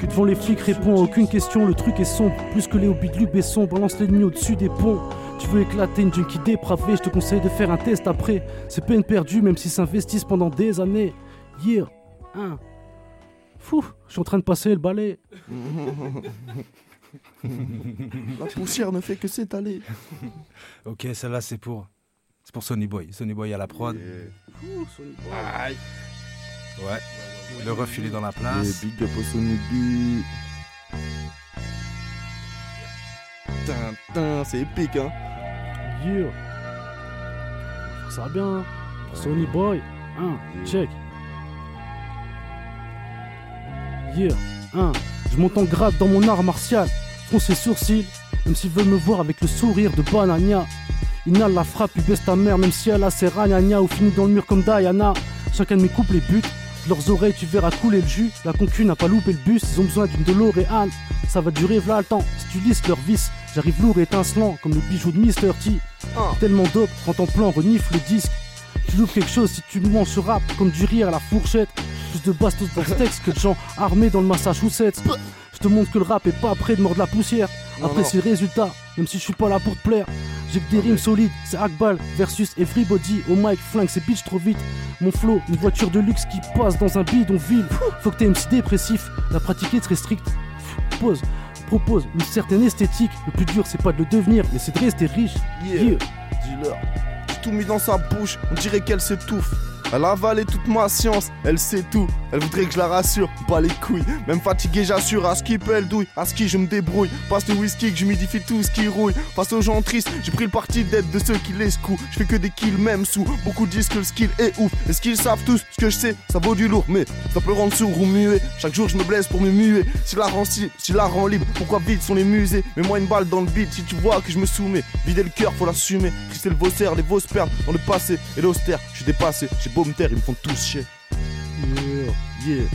J: Que devant les flics répond à aucune question, le truc est sombre. Plus que les hobbies de Besson, balance l'ennemi au-dessus des ponts. Tu veux éclater une junkie dépravée, je te conseille de faire un test après. C'est peine perdue, même s'ils s'investissent pendant des années. Yeah, un. Fou, je suis en train de passer le balai.
P: La poussière ne fait que s'étaler.
E: ok, celle-là c'est pour. C'est pour Sonny Boy. Sonny Boy à la prod.
J: Fou, Sonny Boy.
P: Aïe.
E: Ouais. Le ref il est dans la place.
P: Et big up au Sonny B. Tintin, c'est épique hein.
J: Yeah. Ça va bien. Sonny Boy. Un, check. Yeah. Un. Je monte en grade dans mon art martial. Fronce ses sourcils. Même s'ils veulent me voir avec le sourire de Banania. Inhale la frappe, il baisse ta mère, même si elle a ses ragnagnas ou finit dans le mur comme Diana. Chacun de mes couples les bute. Leurs oreilles, tu verras couler le jus. La concu n'a pas loupé le bus, ils ont besoin d'une DeLorean. Ça va durer v'là le temps. Si tu lisses leur vis, j'arrive lourd et étincelant comme le bijou de Mr. T. Tellement dope quand ton plan renifle le disque. Tu loupes quelque chose si tu manges ce rap comme du rire à la fourchette. Plus de bastos dans ce texte que de gens armés dans le Massachusetts. Je te montre que le rap est pas près de mordre la poussière. Après c'est le résultat, même si je suis pas là pour te plaire. J'ai que des rimes solides, c'est Akbal versus Everybody. Au mic, flingue, c'est bitch trop vite. Mon flow, une voiture de luxe qui passe dans un bidonville. Faut que t'aies MC dépressif, la pratiquer très strict. Pose, propose une certaine esthétique. Le plus dur, c'est pas de le devenir, mais c'est de rester riche.
P: Yeah. Dis-leur. J'ai tout mis dans sa bouche, on dirait qu'elle s'étouffe. Elle a avalé toute ma science, elle sait tout. Elle voudrait que je la rassure, pas les couilles. Même fatigué, j'assure, à ce qui peut, elle douille. À ce qui je me débrouille. Passe le whisky que j'humidifie tout ce qui rouille. Face aux gens tristes, j'ai pris le parti d'être de ceux qui les secouent. Je fais que des kills, même sous. Beaucoup disent que le skill est ouf. Est-ce qu'ils savent tous ce que je sais? Ça vaut du lourd, mais ça peut rendre sourd ou muet. Chaque jour, je me blesse pour me muer. Si la rend, si, si la rend libre, pourquoi vide sont les musées? Mets-moi une balle dans le bide si tu vois que je me soumets. Vider le cœur, faut l'assumer. Crisser le Vosser, les Vos dans le passé et l'austère. Je suis dépassé, j'ai beau me taire, ils me font tous chier.
J: Yeah.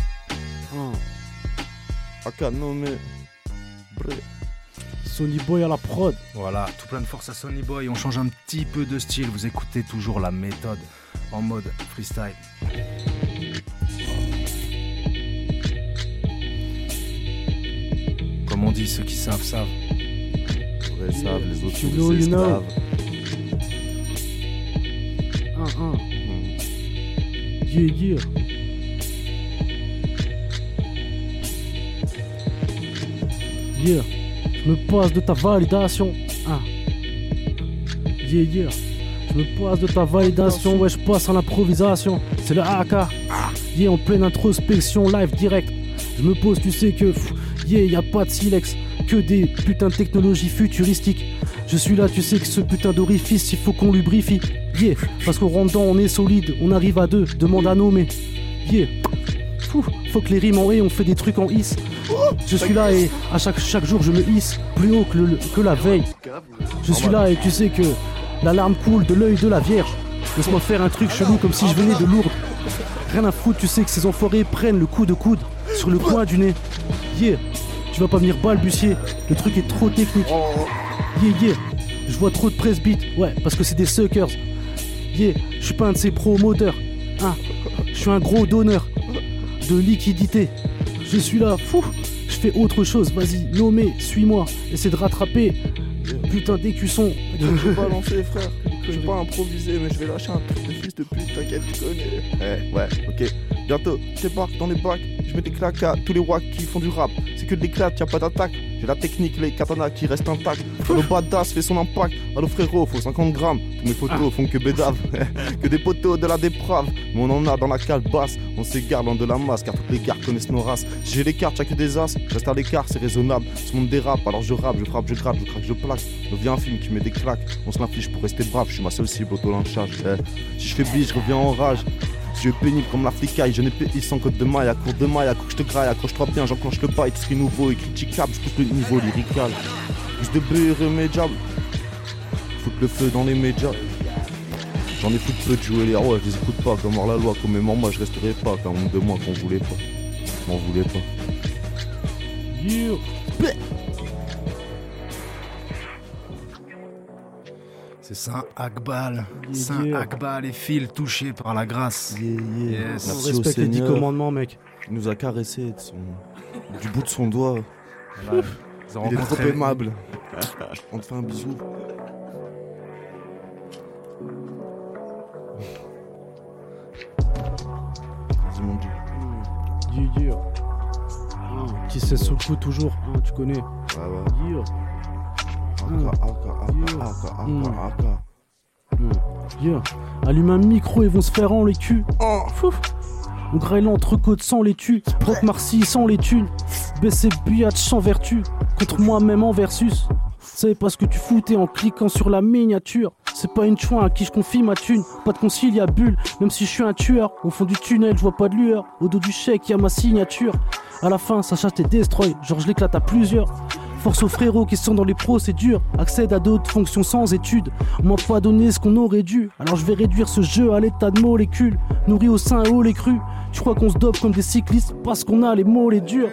P: Aka nommé. Bré.
J: Sonny Boy à la prod.
E: Voilà, tout plein de force à Sonny Boy. On change un petit peu de style. Vous écoutez toujours la méthode en mode freestyle. Comme on dit, ceux qui savent, savent.
P: Les vrais savent, les autres
J: You Yeah, yeah. Yeah. Je me passe de ta validation. Ah. Yeah, yeah. Je me passe de ta validation. Ouais, je passe en improvisation. C'est le AK. Yeah, en pleine introspection, live direct. Je me pose, tu sais que. pff, Yeah, y a pas de silex. Que des putains de technologies futuristiques. Je suis là, tu sais que ce putain d'orifice, il faut qu'on lubrifie. Parce qu'au rendant, on est solide. On arrive à deux. Demande à nommer. Yeah. Fou, faut que les rimes en haie, on fait des trucs en hisse. Je suis là et à chaque, chaque jour je me hisse plus haut que la veille. Je suis là et tu sais que l'alarme coule de l'œil de la Vierge. Laisse-moi faire un truc chelou comme si je venais de Lourdes. Rien à foutre, tu sais que ces enfoirés prennent le coup de coude sur le coin du nez. Yeah, tu vas pas venir balbutier, le truc est trop technique. Yeah, yeah, je vois trop de presbytes, ouais, parce que c'est des suckers. Yeah, je suis pas un de ces promoteurs. Hein, je suis un gros donneur de liquidité. Je suis là, fou, je fais autre chose, vas-y, nommez, suis-moi, essaie de rattraper. Putain d'écusson.
P: Je vais balancer, frère. Je vais pas improviser, mais je vais lâcher un truc de fils de pute, t'inquiète, tu connais. Eh, ouais, ok. Bientôt, je débarque dans les bacs, je mets des claques à tous les wacks qui font du rap. C'est que de l'éclat, y'a pas d'attaque. J'ai la technique, les katanas qui restent intacts. Le badass fait son impact. Allo frérot, faut 50 grammes. Tous mes photos font que bédave. que des poteaux de la déprave. Mais on en a dans la cale basse. On s'égare loin de la masse car toutes les gars connaissent nos races. J'ai les cartes, y'a que des as. Je reste à l'écart, c'est raisonnable. Ce monde dérape, alors je rappe, je frappe, je gratte, je craque, je plaque. Reviens un film qui met des claques. On se l'inflige pour rester brave. Je suis ma seule cible, auto-lynchage. Eh. Si je fais bise, je reviens en rage. Je pénible comme la flicaille, je n'ai pays sans code de maille, à court de maille, à court que je te graille, accroche-toi bien, j'enclenche le bail, tout ce qui est nouveau est critiquable, je pousse le niveau lyrical. Plus de B irrémédiable. foutre le feu dans les médias. J'en ai foutu peu de jouer les rois, je les écoute pas, comme hors la loi, comme moi je resterai pas, comme de moi qu'on voulait pas. M'en voulait pas.
E: C'est Saint Akbal. Saint Akbal et Phil touchés par la grâce. Yes.
P: Merci
J: On respecte les dix commandements, mec.
P: Il nous a caressé de son... du bout de son doigt.
J: Voilà. Ils ont
P: Il est trop aimable. On te fait un bisou. Vas-y mon dieu.
J: Yeah, yeah. Ah, Qui sait sous le coup toujours, hein, tu connais.
P: Ouais, ouais.
J: Yeah. Allume un micro et vont se faire en les culs. Fouf. On graille l'entrecôte sans les tues. Rock Marcy sans les thunes. Baisser biatch sans vertu. Contre moi-même en versus. C'est pas ce que tu foutais en cliquant sur la miniature. C'est pas une chouin à qui je confie ma thune. Pas de conciliabule, même si je suis un tueur. Au fond du tunnel, je vois pas de lueur. Au dos du chèque, y a ma signature. À la fin, ça chasse tes destroy. Genre, je l'éclate à plusieurs. Force aux frérots qui sont dans les procédures. Accède à d'autres fonctions sans études. On m'a pas donné ce qu'on aurait dû. Alors je vais réduire ce jeu à l'état de molécules. Nourri au sein et au lait cru. Tu crois qu'on se dope comme des cyclistes parce qu'on a les mots les durs.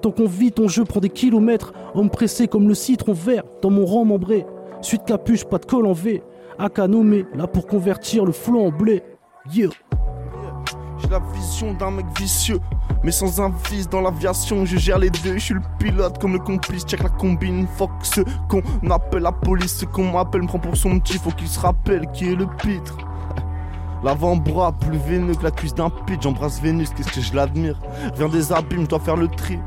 J: Tant qu'on vit, ton jeu prend des kilomètres. Homme pressé comme le citron vert dans mon rang membré. Suite capuche, pas de col en V. Aka nommé, là pour convertir le flot en blé. Yeah.
P: J'ai la vision d'un mec vicieux, mais sans un vice dans l'aviation. Je gère les deux, je suis le pilote comme le complice. Check la combine, fuck ce qu'on appelle la police. Ce qu'on m'appelle me prend pour son petit, faut qu'il se rappelle qui est le pitre. L'avant-bras plus veineux que la cuisse d'un pit. J'embrasse Vénus, qu'est-ce que je l'admire? Viens des abîmes, je dois faire le tri.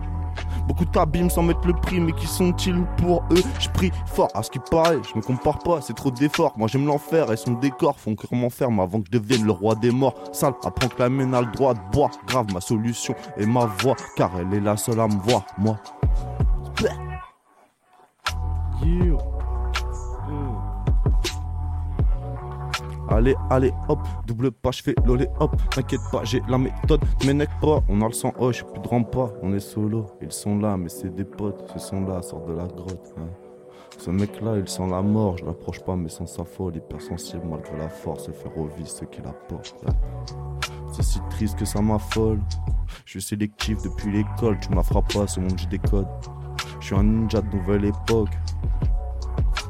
P: Beaucoup t'abîment sans mettre le prix, mais qui sont-ils pour eux? Je prie fort, à ce qui paraît, je me compare pas, c'est trop d'efforts. Moi j'aime l'enfer et son décor font que m'enferme avant que je devienne le roi des morts. Sale, apprends que la mienne a le droit de boire. Grave, ma solution est ma voix, car elle est la seule à me voir, moi. Allez, allez, hop, double pas, je fais l'olé, hop, t'inquiète pas, j'ai la méthode, m'énecte pas, on a le sang, oh, je plus de pas, on est solo, ils sont là, mais c'est des potes, ce sont là, sortent de la grotte. hein. Ce mec-là, il sent la mort, je l'approche pas, mais sans sa folle, hypersensible malgré la force, faire au vice ce qu'il apporte. hein. C'est si triste que ça m'affole. Je suis sélectif depuis l'école, tu m'affras pas, ce monde, j'ai des codes. Je suis un ninja de nouvelle époque.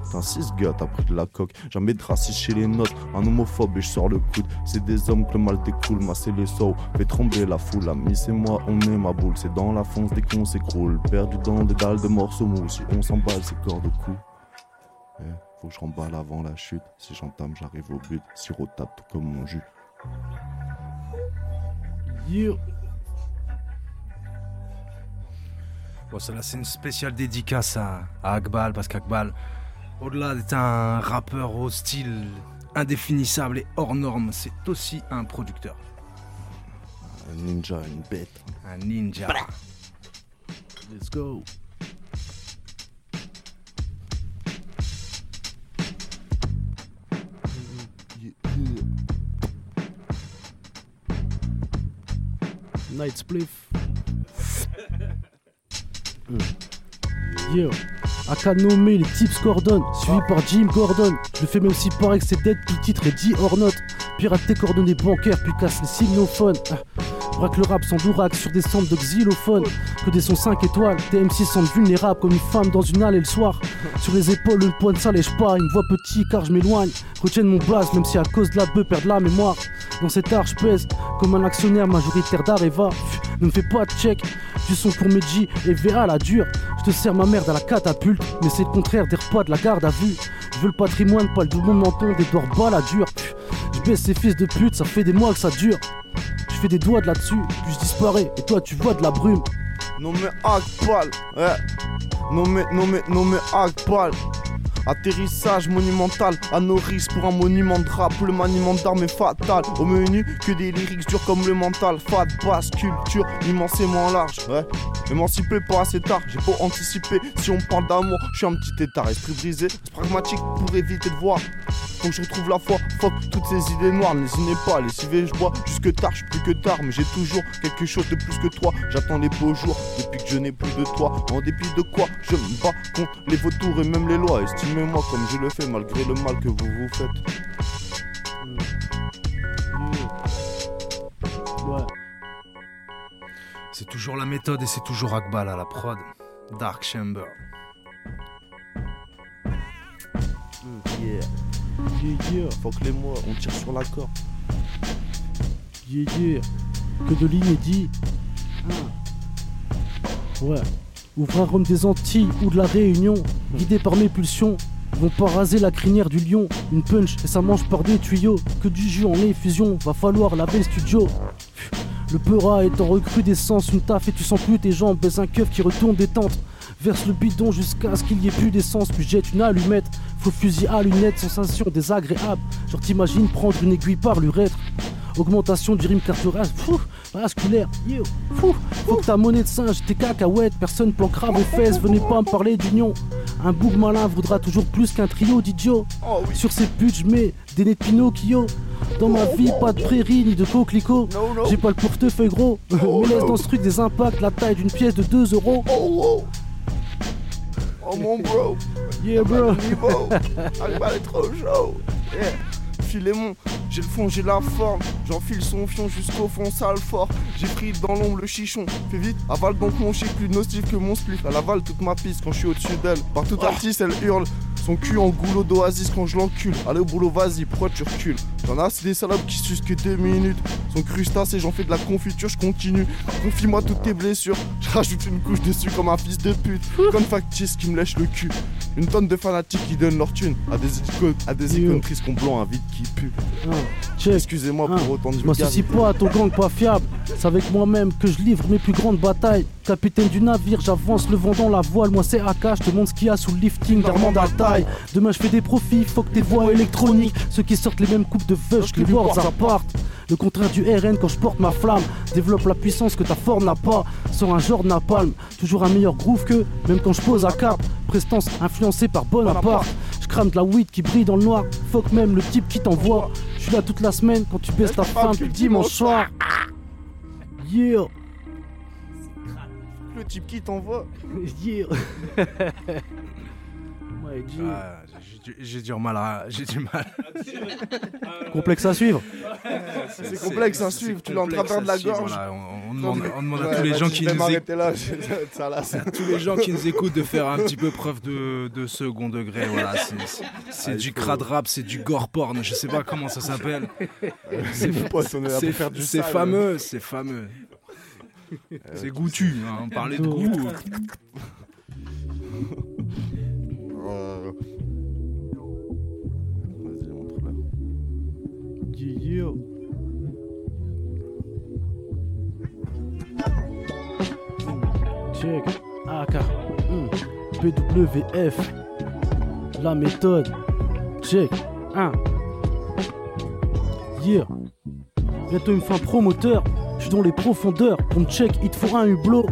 P: Putain, 6 gars, t'as pris de la coque. Jamais de raciste chez les notes. Un homophobe et je sors le coude. C'est des hommes que le mal découle. Masser les sauts, fait trembler la foule. Ami, c'est moi, on est ma boule. C'est dans la fonce dès qu'on s'écroule. Perdu dans des dalles de morceaux mous. Si on s'emballe, c'est corps de cou. Eh, faut que je remballe avant la chute. Si j'entame, j'arrive au but. Sirotable tout comme mon jus.
E: Bon, celle-là, c'est une spéciale dédicace à, à Akbal, parce qu'Akbal, au-delà d'être un rappeur au style indéfinissable et hors norme, c'est aussi un producteur.
P: Un ninja, une bête.
E: Un ninja.
J: Let's go. Night Spliff. Hmm. Yeah. Aka nommé les tips Gordon, suivi par Jim Gordon. Je fais même si paraît que c'est dead, puis le titre est dit hors note. Pirate tes coordonnées bancaires, puis casse les signophones. Ah. Braque le rap sans dourac sur des centres de xylophones. Que des sons 5 étoiles, TM6 sentent vulnérables comme une femme dans une halle et le soir. Sur les épaules, une pointe lèche pas. Me voient petit car je m'éloigne. Retiennent mon blaze, même si à cause de la bœuf perdre la mémoire. Dans cet art, je pèse comme un actionnaire majoritaire d'Areva. Ne me fais pas de check. Du son pour Medji et VA la dure. Je te sers ma merde à la catapulte. Mais c'est le contraire des repas de la garde à vue. Je veux le patrimoine, pas le double menton des doigts Je baisse ces fils de pute, ça fait des mois que ça dure. Je fais des doigts de là-dessus, puis je disparais. Et toi, tu vois de la brume.
P: Non mais Akbal, ouais. Non mais, non mais, mais. Atterrissage monumental à Norris pour un monument de rap. Le maniement d'armes est fatal. Au menu, que des lyrics durs comme le mental. Fat, basse, culture, immensément large. Ouais. Émancipé pas assez tard, j'ai pas anticipé. Si on parle d'amour, je suis un petit état, esprit brisé. Pragmatique pour éviter de voir. Faut que je retrouve la foi. Fuck toutes ces idées noires, n'hésitez pas. Les CV, je bois jusque tard, je plus que tard. Mais j'ai toujours quelque chose de plus que toi. J'attends les beaux jours depuis que je n'ai plus de toi. En dépit de quoi, je me bats contre les vautours et même les lois. Estimez-moi comme je le fais malgré le mal que vous vous faites.
E: C'est toujours la méthode et c'est toujours Akbal à la prod. Dark Chamber.
P: Yeah. Yeah, yeah. Fuck les mois, on tire sur la corde.
J: Yeah, yeah. Que de l'inédit. Ah. Ouais. Ouvrir un rhum des Antilles ou de la Réunion, guidé par mes pulsions, vont pas raser la crinière du lion. Une punch et ça mange par des tuyaux. Que du jus en effusion, va falloir laver le studio. Le peura est en recrudescence, une taf et tu sens plus tes jambes, un keuf qui retourne des tentes. Verse le bidon jusqu'à ce qu'il y ait plus d'essence, puis jette une allumette. Faux fusil à lunettes, sensation désagréable. Genre t'imagines prendre une aiguille par l'urètre. Augmentation du rime cardiaque, fou, vasculaire, yo. Faut que ta monnaie de singe, tes cacahuètes, personne planquera vos fesses, venez pas me parler d'union. Un boug malin voudra toujours plus qu'un trio d'idiots. Sur ces putes, je mets des nez de Pinocchio. Dans ma vie, pas de prairie ni de coquelicot. J'ai pas le portefeuille gros. Me laisse dans ce truc des impacts, la taille d'une pièce de 2 euros.
P: Mon bro.
J: Yeah, bro.
P: Niveau. Akbal est trop chaud. Yeah. J'ai le fond, j'ai la forme. J'enfile son fion jusqu'au fond, sale fort. J'ai pris dans l'ombre le chichon. Fais vite, avale donc mon chic plus nocif que mon spliff. Elle avale toute ma piste quand je suis au-dessus d'elle. Par tout artiste, elle hurle. Son cul en goulot d'oasis quand je l'encule. Allez au boulot, vas-y, pourquoi tu recules? J'en ai c'est des salopes qui sucent que deux minutes. Son crustacé, j'en fais de la confiture, je continue. Confie-moi toutes tes blessures. Je rajoute une couche dessus comme un fils de pute. Comme factice qui me lèche le cul. Une tonne de fanatiques qui donnent leur thune à des icônes, à des icônes tristes qu'on blanc, un vide qui pue. Excusez-moi pour autant de
J: Je m'associe pas à ton gang pas fiable. C'est avec moi-même que je livre mes plus grandes batailles. Capitaine du navire, j'avance le vent dans la voile. Moi c'est AK, je te montre ce qu'il y a sous le lifting d'Armand Altaï. Demain je fais des profits, faut que tes voix électroniques. Ceux qui sortent les mêmes coupes de feuilles, que les boards appartent. Le contraire du RN quand je porte ma flamme. Développe la puissance que ta Ford n'a pas. Sors un genre de napalm. Toujours un meilleur groove que, même quand je pose à cap. Prestance influencée par Bonaparte. Je crame de la weed qui brille dans le noir. Fuck même le type qui t'envoie. Je suis là toute la semaine quand tu baisses ta femme le dimanche soir. Yeah.
P: Le type qui t'envoie.
J: Yeah.
E: Ah, j'ai- J'ai du mal à. J'ai du mal.
J: Complexe à suivre.
P: C'est complexe à suivre, tu travers de la
E: suivre,
P: gorge.
E: voilà, on, on demande, on demande à tous les
P: bah,
E: gens qui nous écoutent.
P: là, je- ça, là, c'est-
E: à tous les gens qui nous écoutent de faire un petit peu preuve de, de second degré. Voilà, c'est-
P: Ah,
E: du
P: faut-
E: crade rap, c'est du gore porn. Je sais pas comment ça s'appelle.
P: C'est
E: fameux, c'est fameux. C'est goûtu, hein, on parlait de goût.
J: Check. AK. Hmm. BWF. La méthode. Check. 1. Yeah. Bientôt il me fait un promoteur. Je suis dans les profondeurs. Me check, il te faut un hublot.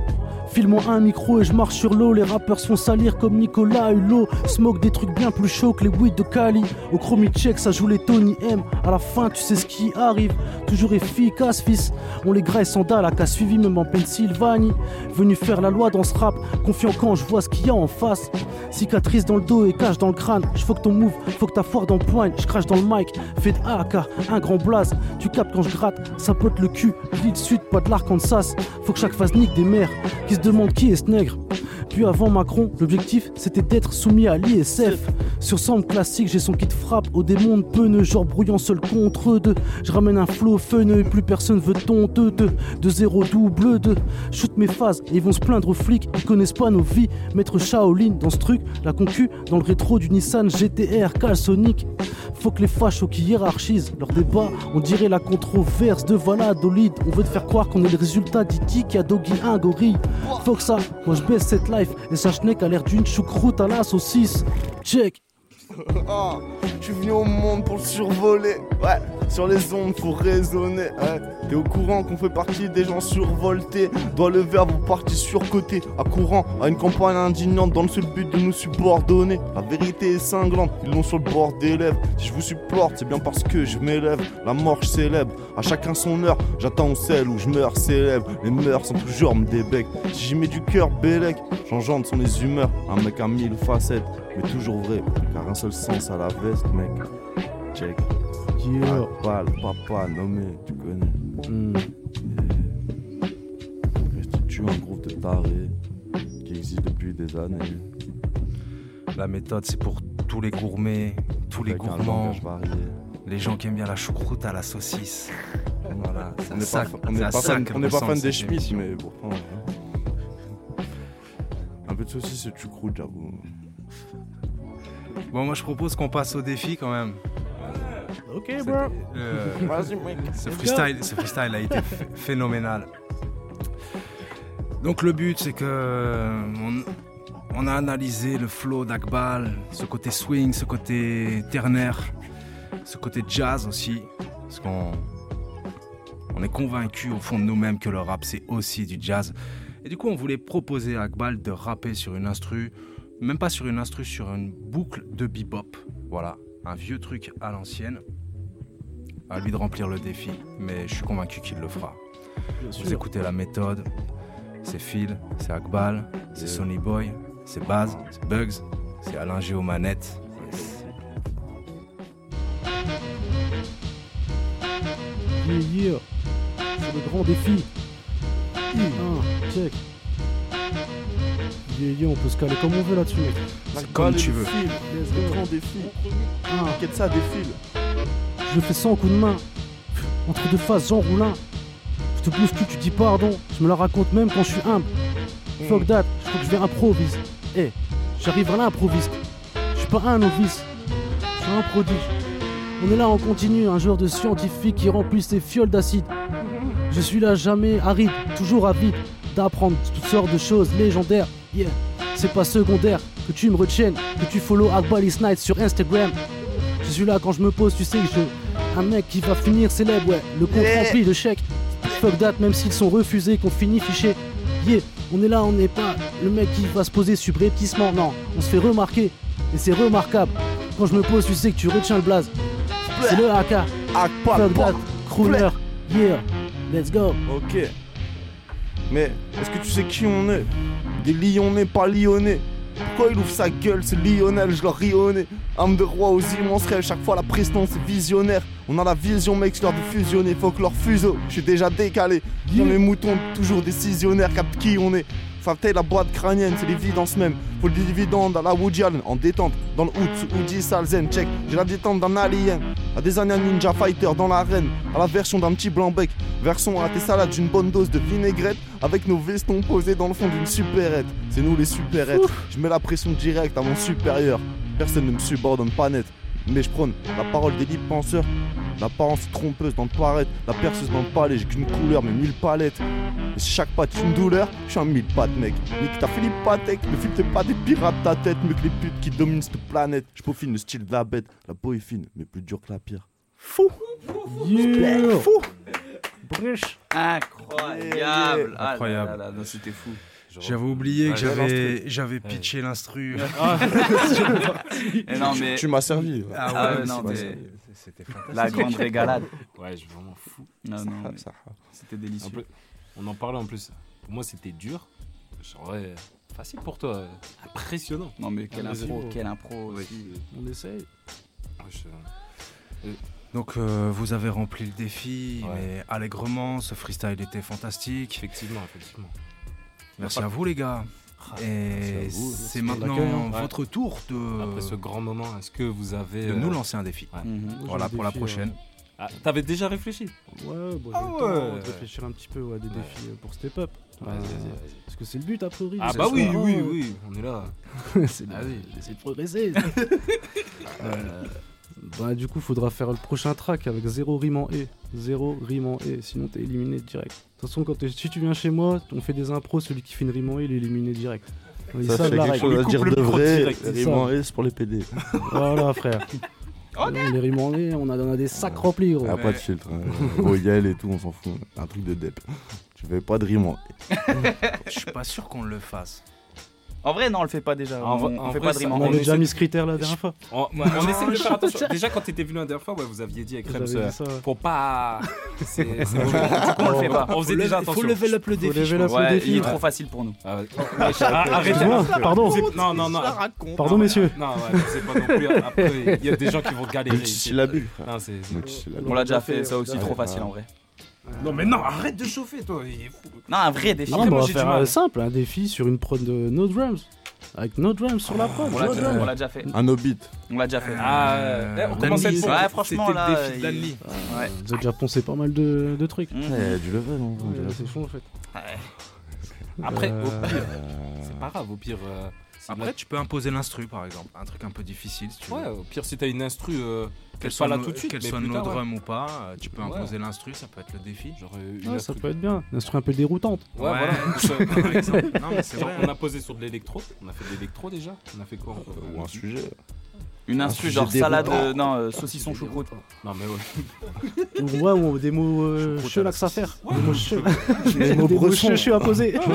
J: File-moi un micro et je marche sur l'eau. Les rappeurs se font salir comme Nicolas Hulot. Smoke des trucs bien plus chauds que les weed de Cali. Au chromie check, ça joue les Tony M. À la fin, tu sais ce qui arrive. Toujours efficace, fils. On les graisse en dalle, à suivi même en Pennsylvanie. Venu faire la loi dans ce rap. Confiant quand je vois ce qu'il y a en face. Cicatrice dans le dos et cache dans le crâne. Je faut que ton move, faut que ta foire d'empoigne. Je crache dans le mic, fait de AK, un grand blaze. Tu captes quand je gratte, ça pote le cul. Ville sud, pas de l'Arkansas. Faut que chaque phase nique des mères demandent qui est ce nègre. Puis avant Macron, l'objectif c'était d'être soumis à l'ISF. Sur sample classique, j'ai son kit frappe au démon de peuneux, genre brouillant seul contre deux. Je ramène un flow fun et plus personne veut ton deux. De zéro double deux. Shoot mes phases et ils vont se plaindre aux flics, ils connaissent pas nos vies. Maître Shaolin dans ce truc, la concu dans le rétro du Nissan GTR Calsonic. Faut que les fachos qui hiérarchisent leur débat, on dirait la controverse de Valladolid. On veut te faire croire qu'on est le résultat d'Iti qui a doggy un gorille. Faut que ça, moi je baisse cette life et sa schneck a l'air d'une choucroute à la saucisse. Check.
P: Ah, je suis au monde pour le survoler. Ouais, Sur les ondes, faut raisonner. hein. T'es au courant qu'on fait partie des gens survoltés. Doit le verbe vous partie surcoté. À courant, à une campagne indignante dans le seul but de nous subordonner. La vérité est cinglante, ils l'ont sur le bord des lèvres. Si je vous supporte, c'est bien parce que je m'élève. La mort, je célèbre. À chacun son heure, j'attends au sel où je meurs, célèbre. Les mœurs sont toujours me débec. Si j'y mets du cœur, Bélec, j'engendre sont les humeurs. Un mec à mille facettes, mais toujours vrai. Car un seul sens à la veste, mec. Check.
J: Yeah.
P: Papa, le papa nommé, tu connais.
J: Hmm.
P: Restitue un groupe de tarés qui existe depuis des années.
E: La méthode, c'est pour tous les gourmets, tous les
P: Avec
E: gourmands, les gens qui aiment bien la choucroute à la saucisse. Voilà,
P: On n'est pas, on fan, on pas des Schmitt,
E: émission.
P: mais pourtant. euh, Un peu de saucisse et de choucroute, j'avoue.
E: Bon, moi je propose qu'on passe au défi quand même.
J: Ok, bro.
E: euh. Ce freestyle, ce freestyle a été ph- phénoménal. Donc le but, c'est que euh, on, on a analysé le flow d'Akbal, ce côté swing, ce côté ternaire, ce côté jazz aussi, parce qu'on on est convaincu au fond de nous-mêmes que le rap c'est aussi du jazz. Et du coup, on voulait proposer à Akbal de rapper sur une instru, même pas sur une instru, sur une boucle de bebop. Voilà, un vieux truc à l'ancienne. À lui de remplir le défi, mais je suis convaincu qu'il le fera. Vous écoutez la méthode, c'est Phil, c'est Akbal, c'est Sonny Boy, c'est Baz, c'est Bugs, c'est Alain G aux manettes.
J: Yeah, yeah. C'est le grand défi. Check. Yeah, yeah, on peut se caler comme on veut là-dessus,
P: comme tu veux. Le grand défi.
J: Ah.
P: Qu'est-ce ça défile
J: Je le fais sans coup de main. Entre deux faces, Jean Roulin. Je te bouscule, tu dis pardon. Je me la raconte même quand je suis humble. Fuck that, je crois que je vais improvise. Eh, j'arrive à l'improviste. Je suis pas un novice. Je suis un prodige. On est là, on continue, un genre de scientifique qui remplit ses fioles d'acide. Je suis là jamais aride, toujours avide d'apprendre toutes sortes de choses légendaires. Yeah, c'est pas secondaire que tu me retiennes, que tu follow Akbalis Night sur Instagram. Je suis là quand je me pose, tu sais que je. Un mec qui va finir célèbre, ouais. Le compte
P: Yeah.
J: rempli de chèques. Fuck that, même s'ils sont refusés, qu'on finit fiché. Yeah, on est là, on n'est pas le mec qui va se poser subrepticement. Non, on se fait remarquer. Et c'est remarquable. Quand je me pose, tu sais que tu retiens le blaze. C'est le AK. Fuck that, crooner. Yeah, let's go.
P: Ok. Mais est-ce que tu sais qui on est? Des Lyonnais, pas Lyonnais. Pourquoi il ouvre sa gueule, c'est Lionel, je leur rionnais. Âme de roi aux immenses rêves, chaque fois la prestance c'est visionnaire. On a la vision, mec, c'est l'heure de fusionner. Faut que leur fuseau, je suis déjà décalé. Dans mes moutons, toujours décisionnaires, capte qui on est. Favtail, la boîte crânienne, c'est l'évidence même. Faut le dividende à la Woody Allen, en détente. Dans le hood, sous Woody Salzen, check. J'ai la détente d'un alien. À des années, ninja fighter dans l'arène. À la version d'un petit blanc-bec. Versons à tes salades d'une bonne dose de vinaigrette. Avec nos vestons posés dans le fond d'une supérette. C'est nous les supérettes. Je mets la pression directe à mon supérieur. Personne ne me subordonne pas net. Mais je prône la parole des libres penseurs. L'apparence trompeuse dans le paraître. La perceuse dans le palais. J'ai qu'une couleur, mais mille palettes. Et si chaque patte est une douleur, je suis un mille pattes, mec. Nique ta Philippe Patek. Ne filtre pas des pirates ta tête. Mieux que les putes qui dominent cette planète. Je peaufine le style de la bête. La peau est fine, mais plus dure que la pierre. Fou!
J: Yeah.
P: Fou!
J: Brèche.
C: Incroyable. Ah là
E: Incroyable.
C: là là, non, c'était fou.
E: J'avais oublié que j'avais j'avais pitché l'instru.
C: Ah. Non, mais-
P: Tu m'as servi.
E: Ah ouais,
C: Ah ouais,
E: mais
C: non,
E: c'est-
C: mais-
E: c'est- c'était fantastique.
C: La grande régalade.
B: Ouais, je suis vraiment fou.
C: Non,
B: Ça,
C: non, mais c'était délicieux.
B: En plus, on en parlait en plus. Pour moi, c'était dur. Genre, facile pour toi. euh, Impressionnant.
C: Non, mais quelle
B: Ah,
C: impro, quelle impro aussi.
J: On essaye.
B: Ouais, je-
E: Donc euh, vous avez rempli le défi,
B: Ouais.
E: mais allègrement, ce freestyle était fantastique.
B: Effectivement, effectivement.
E: Merci
B: Pas-
E: à vous les gars.
B: Ah,
E: Et
B: merci
E: c'est
B: Merci
E: maintenant
B: hein. Ouais.
E: votre tour de,
B: Après ce grand moment, est-ce que vous avez.
E: de
B: euh,
E: nous lancer un défi.
B: ouais.
C: Mhm.
E: Voilà
J: un
E: pour la prochaine.
B: Ah, T'avais déjà réfléchi
J: Ouais, bon, j'ai
B: Ah ouais.
J: de réfléchir un petit peu ouais, à des
B: Ouais.
J: défis euh, pour step up.
B: Vas-y,
J: Euh. Parce que c'est le but, a priori.
B: Ah bah oui,
J: soir,
B: oui,
J: hein.
B: oui, on est là.
J: c'est
B: Ah oui.
J: De progresser. Euh, bah, du coup, faudra faire le prochain track avec zéro rime en E. Zéro rime en E, sinon t'es éliminé direct. De toute façon, quand si tu viens chez moi, on fait des impros, celui qui fait une rime en E, il est éliminé direct. Ils
Q: Ça,
J: savent
Q: c'est
J: la
Q: quelque chose à dire de vrai.
J: C'est
Q: Rime en S pour les PD.
J: Voilà, frère. Les rimes en lait, on a, on a des sacs remplis, gros.
P: Ah, pas de filtre. hein. Voyelle et tout, on s'en fout. Un truc de dep. Tu fais pas de rime en
E: Je suis pas sûr qu'on le fasse.
C: En vrai, non, on le fait pas déjà.
B: En
C: on,
B: en
C: fait
B: vrai,
C: pas de rime
J: On
C: rond.
J: déjà mis ce critère la dernière fois.
B: On, ouais, on essaie de faire attention. Déjà, quand t'étais venu la dernière fois, ouais, vous aviez dit avec
J: dit ça, ouais.
B: pour pas. C'est
C: on le fait pas.
B: On faisait déjà
J: lever- faut
B: attention.
J: lever up le défi,
C: Ouais,
B: défi,
C: il est trop facile pour nous.
B: Ah. Ah, Arrêtez.
J: Pardon.
B: Non, non, non.
J: Pardon, messieurs.
B: Non, ouais, c'est pas non plus. Après, il y a des gens qui vont galérer. c'est. c'est-
P: Multisyllabique.
C: On l'a déjà fait, ça aussi, trop facile en vrai.
B: Non, mais non, arrête de chauffer, toi. il est fou.
C: Non, un vrai défi.
J: Non,
B: Après,
J: on
B: moi,
J: va
B: j'ai du
J: faire
B: mal.
J: euh, simple, un défi sur une prod de No Drums. Avec No Drums sur la prod.
C: On l'a
J: No
C: déjà,
J: Drums.
C: on l'a déjà fait.
P: Un hobbit.
C: On l'a déjà fait.
B: Ah, euh, on commence à être bon.
C: Ouais, franchement,
B: C'était
C: là.
B: le défi
C: il-. Ouais.
J: Vous avez déjà poncé pas mal de, de trucs.
C: Mhm.
P: Ouais, du level, hein.
J: Ouais, c'est chaud en fait.
B: Après,
J: Euh,
B: au pire, c'est pas grave. Au pire. euh,
E: Après,
B: la-
E: tu peux imposer l'instru, par exemple. Un truc un peu difficile, si tu veux.
B: Ouais, au pire, si t'as une instru, euh,
E: Qu'elle soit
B: là tout de suite.
E: Qu'elle soit no
B: tard, ouais.
E: drum ou pas, euh, tu peux
B: Ouais.
E: imposer l'instru, ça peut être le défi.
B: Genre euh, une
J: Ouais, ça peut être bien. Une instru un peu déroutante.
B: Ouais,
E: Ouais,
B: voilà.
E: par exemple. Non, mais c'est vrai.
B: on a posé sur de l'électro. On a fait de l'électro déjà. On a fait quoi
P: Ou un sujet.
C: Une
P: Un
C: instru
P: sujet
C: genre salade, euh, non, euh, saucisson choucroute.
B: Non, mais ouais.
J: Ou, ouais, ou des mots euh, chelax
E: à
J: faire. Des mots che-
P: Des mots
J: chechus à poser.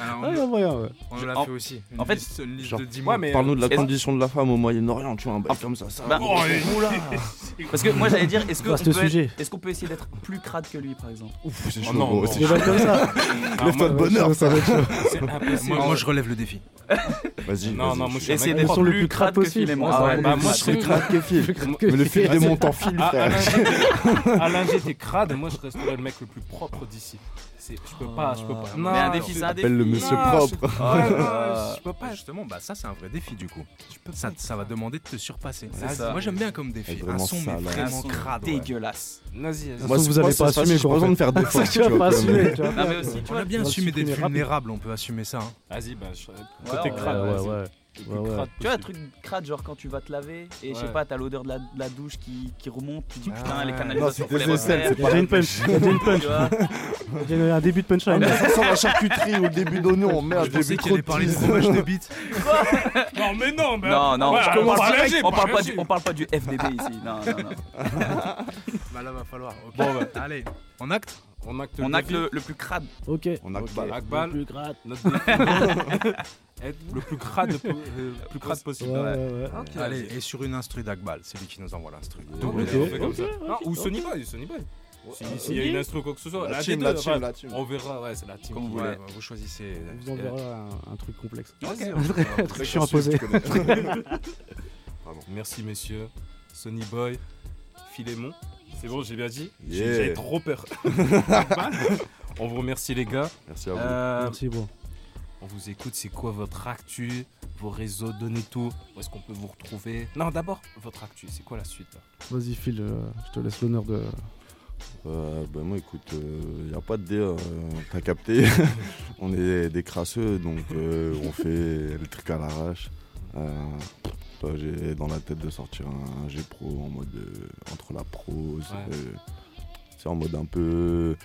E: Alors,
J: Ah,
E: on-
J: y a moyen, ouais.
E: on l'a
C: En-
E: fait aussi. Une
C: en fait,
E: liste, une liste
P: Genre,
E: de 10
B: ouais,
E: mots.
B: mais-
P: Parle-nous de la
C: Est-ce-
P: condition de la femme au Moyen-Orient, tu vois, un bail comme ça. ça
C: Bah, oh. Parce que moi j'allais dire, est-ce qu'on peut,
J: sujet.
C: être- est-ce qu'on peut essayer d'être plus crade que lui par exemple?
P: Ouf, c'est
B: Oh
P: chaud,
B: non,
P: gros,
B: non.
P: c'est
J: balles comme ça.
P: Lève-toi de bonne heure,
J: ça va être.
E: Moi, je relève le défi.
P: Vas-y.
B: Non, moi, je suis
C: d'être
J: Ils sont le
C: plus
J: crade possible.
C: Phil moi. Ah
B: je serais
P: crade que
J: que
P: Mais le
J: fil.
P: démonte en fil,
B: Ah,
P: frère.
B: Alain, Alain, j'étais crade, moi je resterais le mec le plus propre d'ici. C'est- Je peux pas, je peux pas.
C: Mais un défi, c'est un défi.
P: Appelle le monsieur
B: Non,
P: propre.
B: je- peux
E: Pas justement, bah ça c'est un vrai défi du coup. Ça, ça va demander de te surpasser.
C: Ça.
E: Moi j'aime bien comme défi.
P: Être
E: Un
P: vraiment
E: son mais vraiment
C: son
E: crade.
C: dégueulasse.
B: Vas-y, vas-y.
J: Moi, vous avez pas assumé,
P: J'ai besoin de faire.
J: Tu vas
P: tu
J: pas
P: vois,
J: assumer,
P: comme-
J: tu vois.
C: Non mais aussi, tu
E: On
C: vois.
E: a bien assumé d'être vulnérable, on peut assumer ça. hein.
B: Vas-y, bah, côté crade,
J: ouais,
B: vas-y.
J: ouais. Ouais, ouais.
B: crade
C: Tu vois, un truc crade, genre quand tu vas te laver et je sais pas, t'as l'odeur de la, de la douche qui, qui remonte, tu dis
B: Ah,
C: putain, les canalisations,
P: Non,
C: faut les
P: des
C: refaire.
J: déjà une punch. Déjà une punch. A un début de punchline.
P: Ça sent la charcuterie ou le début d'oignon. Merde,
E: Je
P: j'ai vu trop de
E: parler de fromage de bite.
B: Non, mais non, mais.
C: Non, non,
B: Ouais,
C: on, parle pas, on parle du, on parle pas du FDB ici. Non, non, non.
E: Bah là va falloir.
B: Bon, bah.
E: Allez, on acte
B: On acte
C: On
B: le
C: acte le, le plus crade.
J: Ok.
P: On a que
B: Ok.
P: balle.
B: Akbal,
J: Plus.
B: Être le plus crade, euh, plus crade possible.
J: Ouais, ouais, ouais.
B: Ok,
E: Allez, et sur une instru d'Akbal, c'est lui qui nous envoie l'instru. Double
B: on
E: défi.
B: fait comme ça.
J: ok,
B: Non,
J: ok,
B: Ou
J: ok.
B: Sonny Boy, Sonny Boy. Si- S'il y a une instru quoi que ce soit,
P: La team, la team, la team.
B: On verra, ouais, c'est la team.
C: Comme vous
E: Ouais,
C: voulez.
E: vous choisissez.
J: On vous enverra un, un truc complexe.
B: Vas-y,
J: Un truc chiant à poser.
B: Merci messieurs. Sonny Boy, Philémon. C'est bon, j'ai bien dit? J'ai-
P: Yeah.
B: Trop peur. on vous remercie les gars.
P: Merci à vous.
B: Euh,
J: Merci, bro.
B: on vous écoute, c'est quoi votre actu Vos réseaux, donnez tout. Où est-ce qu'on peut vous retrouver? Non, d'abord, votre actu, c'est quoi la suite? Là
J: Vas-y, Phil, euh, je te laisse l'honneur de.
P: Euh, bah moi écoute, il n'y a pas de dé, euh, t'as capté. on est des crasseux, donc euh, on fait le truc à l'arrache. Euh, J'ai dans la tête de sortir un G Pro en mode euh, entre la prose,
B: Ouais.
P: euh, c'est en mode un peu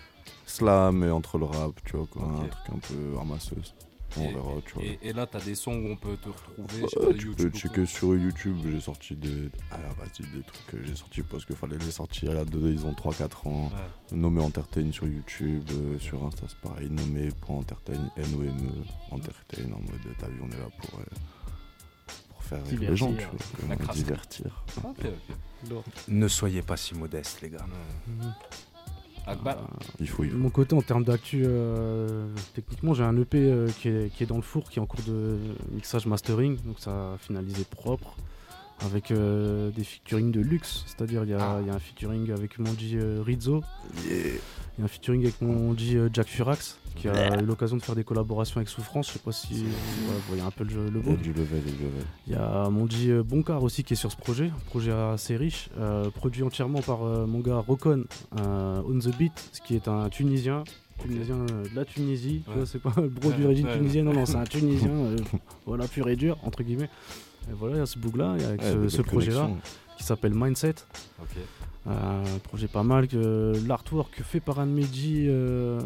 P: slam et entre le rap, tu vois quoi, un truc un peu ramasseuse. On
B: et,
P: verra, tu vois.
B: et- et là, t'as des sons où on peut te retrouver pas,
P: tu
B: YouTube
P: peux checker sur YouTube, j'ai sorti des, ah, vas-y, des trucs que j'ai sortis parce qu'il fallait les sortir il y a deux, ils ont 3-4 ans.
B: Ouais.
P: Nommé Entertain sur YouTube, euh, sur Insta c'est pareil, nommé pour Entertain, N-O-M-E, Entertain en mode t'as vu on est là pour, euh, pour faire rire les gens, tu
J: Divertir.
P: vois, divertir.
B: Ok, ok.
E: Ne soyez pas si modeste, les gars.
B: Akbar
P: Il faut, il
J: De
P: faut.
J: mon côté, en termes d'actu, euh, techniquement, j'ai un EP euh, qui, est, qui est dans le four, qui est en cours de mixage mastering, donc ça a finalisé propre, avec euh, des featuring de luxe, c'est-à-dire il y, a- il y a un featuring avec mon G euh, Rizzo,
P: Yeah.
J: il y a un featuring avec mon G euh, Jack Furax, qui a eu l'occasion de faire des collaborations avec Souffrance, je sais pas si vous voyez un peu le, le beau.
P: du level, il y a du level.
J: Il y a mon G euh, Bonkar aussi qui est sur ce projet, un projet assez riche, euh, produit entièrement par euh, mon gars Rokon euh, On The Beat, ce qui est un Tunisien, Tunisien euh, de la Tunisie, tu
B: Ouais.
J: vois, c'est pas le bro
B: Ouais,
J: d'origine
B: ouais.
J: tunisienne, non, non, c'est un Tunisien, euh, voilà, pur et dur, entre guillemets. Et voilà, il y a ce boug là, avec
P: Ouais,
J: ce, ce projet-là qui s'appelle Mindset.
B: Ok.
J: Euh, un projet pas mal, que l'artwork fait par un euh,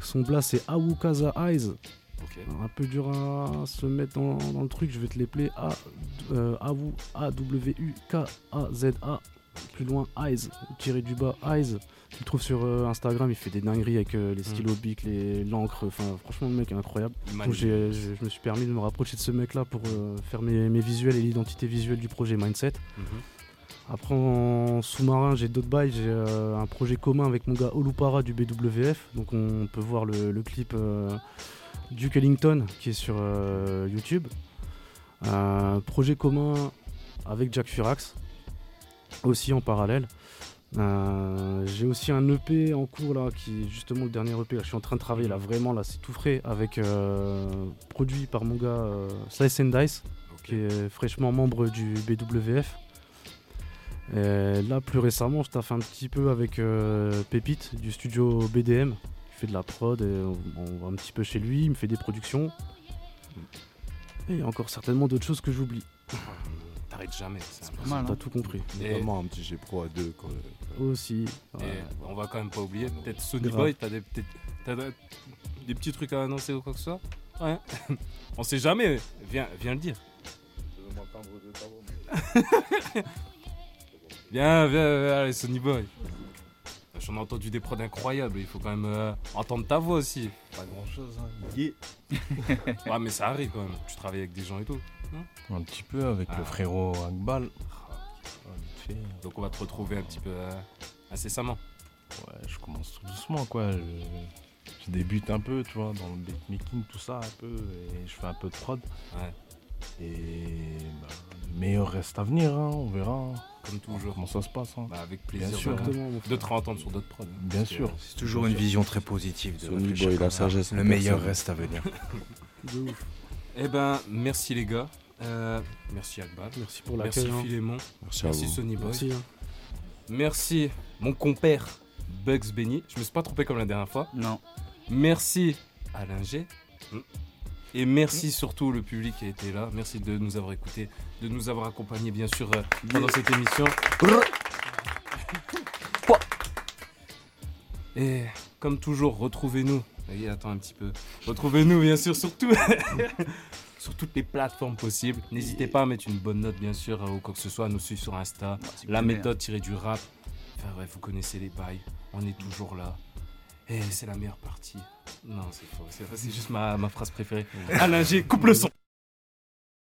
J: son blast c'est Awukaza Eyes. Un peu dur à se mettre dans, dans le truc, je vais te les player. A, euh, A-W-U-K-A-Z-A. Plus loin, Eyes, tiré du bas, Eyes. Tu le trouves sur euh, Instagram, il fait des dingueries avec euh, les stylos bic, les l'encre. Enfin, franchement, le mec est incroyable. Donc, je, je me suis permis de me rapprocher de ce mec-là pour euh, faire mes, mes visuels et l'identité visuelle du projet Mindset.
B: Mhm.
J: Après, en sous-marin, j'ai d'autres bails. J'ai un projet commun avec mon gars Olupara du BWF. Donc, on peut voir le, le clip Duke Ellington qui est sur YouTube. Un projet commun avec Jack Furax aussi en parallèle. Euh, j'ai aussi un EP en cours là qui est justement le dernier EP là. je suis en train de travailler là. Vraiment là c'est tout frais avec euh, produit par mon gars euh, Slice and Dice qui est fraîchement membre du BWF et là plus récemment je taffe un petit peu avec euh, Pépite du studio BDM qui fait de la prod et on, on va un petit peu chez lui il me fait des productions. Et encore certainement d'autres choses que j'oublie
B: T'arrêtes jamais. C'est
J: pas mal, T'as hein. tout compris.
B: Et-
N: Notamment un petit G Pro à deux. Quoi.
J: aussi
B: Et on va quand même pas oublier, peut-être Sony
J: Grave.
B: Boy, t'as des, peut-être- t'as des- des petits trucs à annoncer ou quoi que ce soit? Ouais. on sait jamais, viens, viens le dire. Viens, viens, viens, allez, Sony Boy. J'en ai entendu des prods incroyables, il faut quand même euh, entendre ta voix aussi.
N: Pas grand chose, hein.
B: ouais, mais ça arrive quand même, tu travailles avec des gens et tout.
R: Un petit peu avec
B: Ah.
R: le frérot Akbal.
B: Donc on va te retrouver un petit peu euh, incessamment.
R: Ouais, je commence tout doucement quoi. Je, je débute un peu, tu vois, dans le beatmaking, tout ça un peu, et je fais un peu de prod.
B: Ouais.
R: Et bah, le meilleur reste à venir, hein, on verra.
B: Comme toujours.
R: Comment ça se passe. hein.
B: Bah, avec plaisir
R: Bien sûr.
B: de, te réentendre sur d'autres prods. hein.
R: Bien sûr.
S: C'est toujours une vision très positive de
N: Boy, la sagesse
S: Le meilleur reste à venir.
J: De ouf.
B: Eh ben, merci les gars. Euh, merci Akbal.
J: Merci pour
B: Merci
J: l'accueil, hein.
B: Philémon.
N: Merci à vous.
B: Sony Boy.
J: Merci, hein.
B: Merci mon compère Bugs Benny. Je me suis pas trompé comme la dernière fois.
C: Non.
B: Merci Alain G. Et merci surtout le public qui a été là. Merci de nous avoir écoutés, de nous avoir accompagnés bien sûr euh, pendant cette émission. Et comme toujours, retrouvez-nous. Allez, attends un petit peu. Retrouvez-nous bien sûr sur, tout- sur toutes les plateformes possibles. N'hésitez pas à mettre une bonne note bien sûr euh, ou quoi que ce soit, à nous suivre sur Insta. La méthode tirée du rap. Enfin ouais, vous connaissez les bails. On est toujours là. Et c'est la meilleure partie. Non, c'est faux. C'est c'est juste ma, ma phrase préférée. Alain G, coupe le son.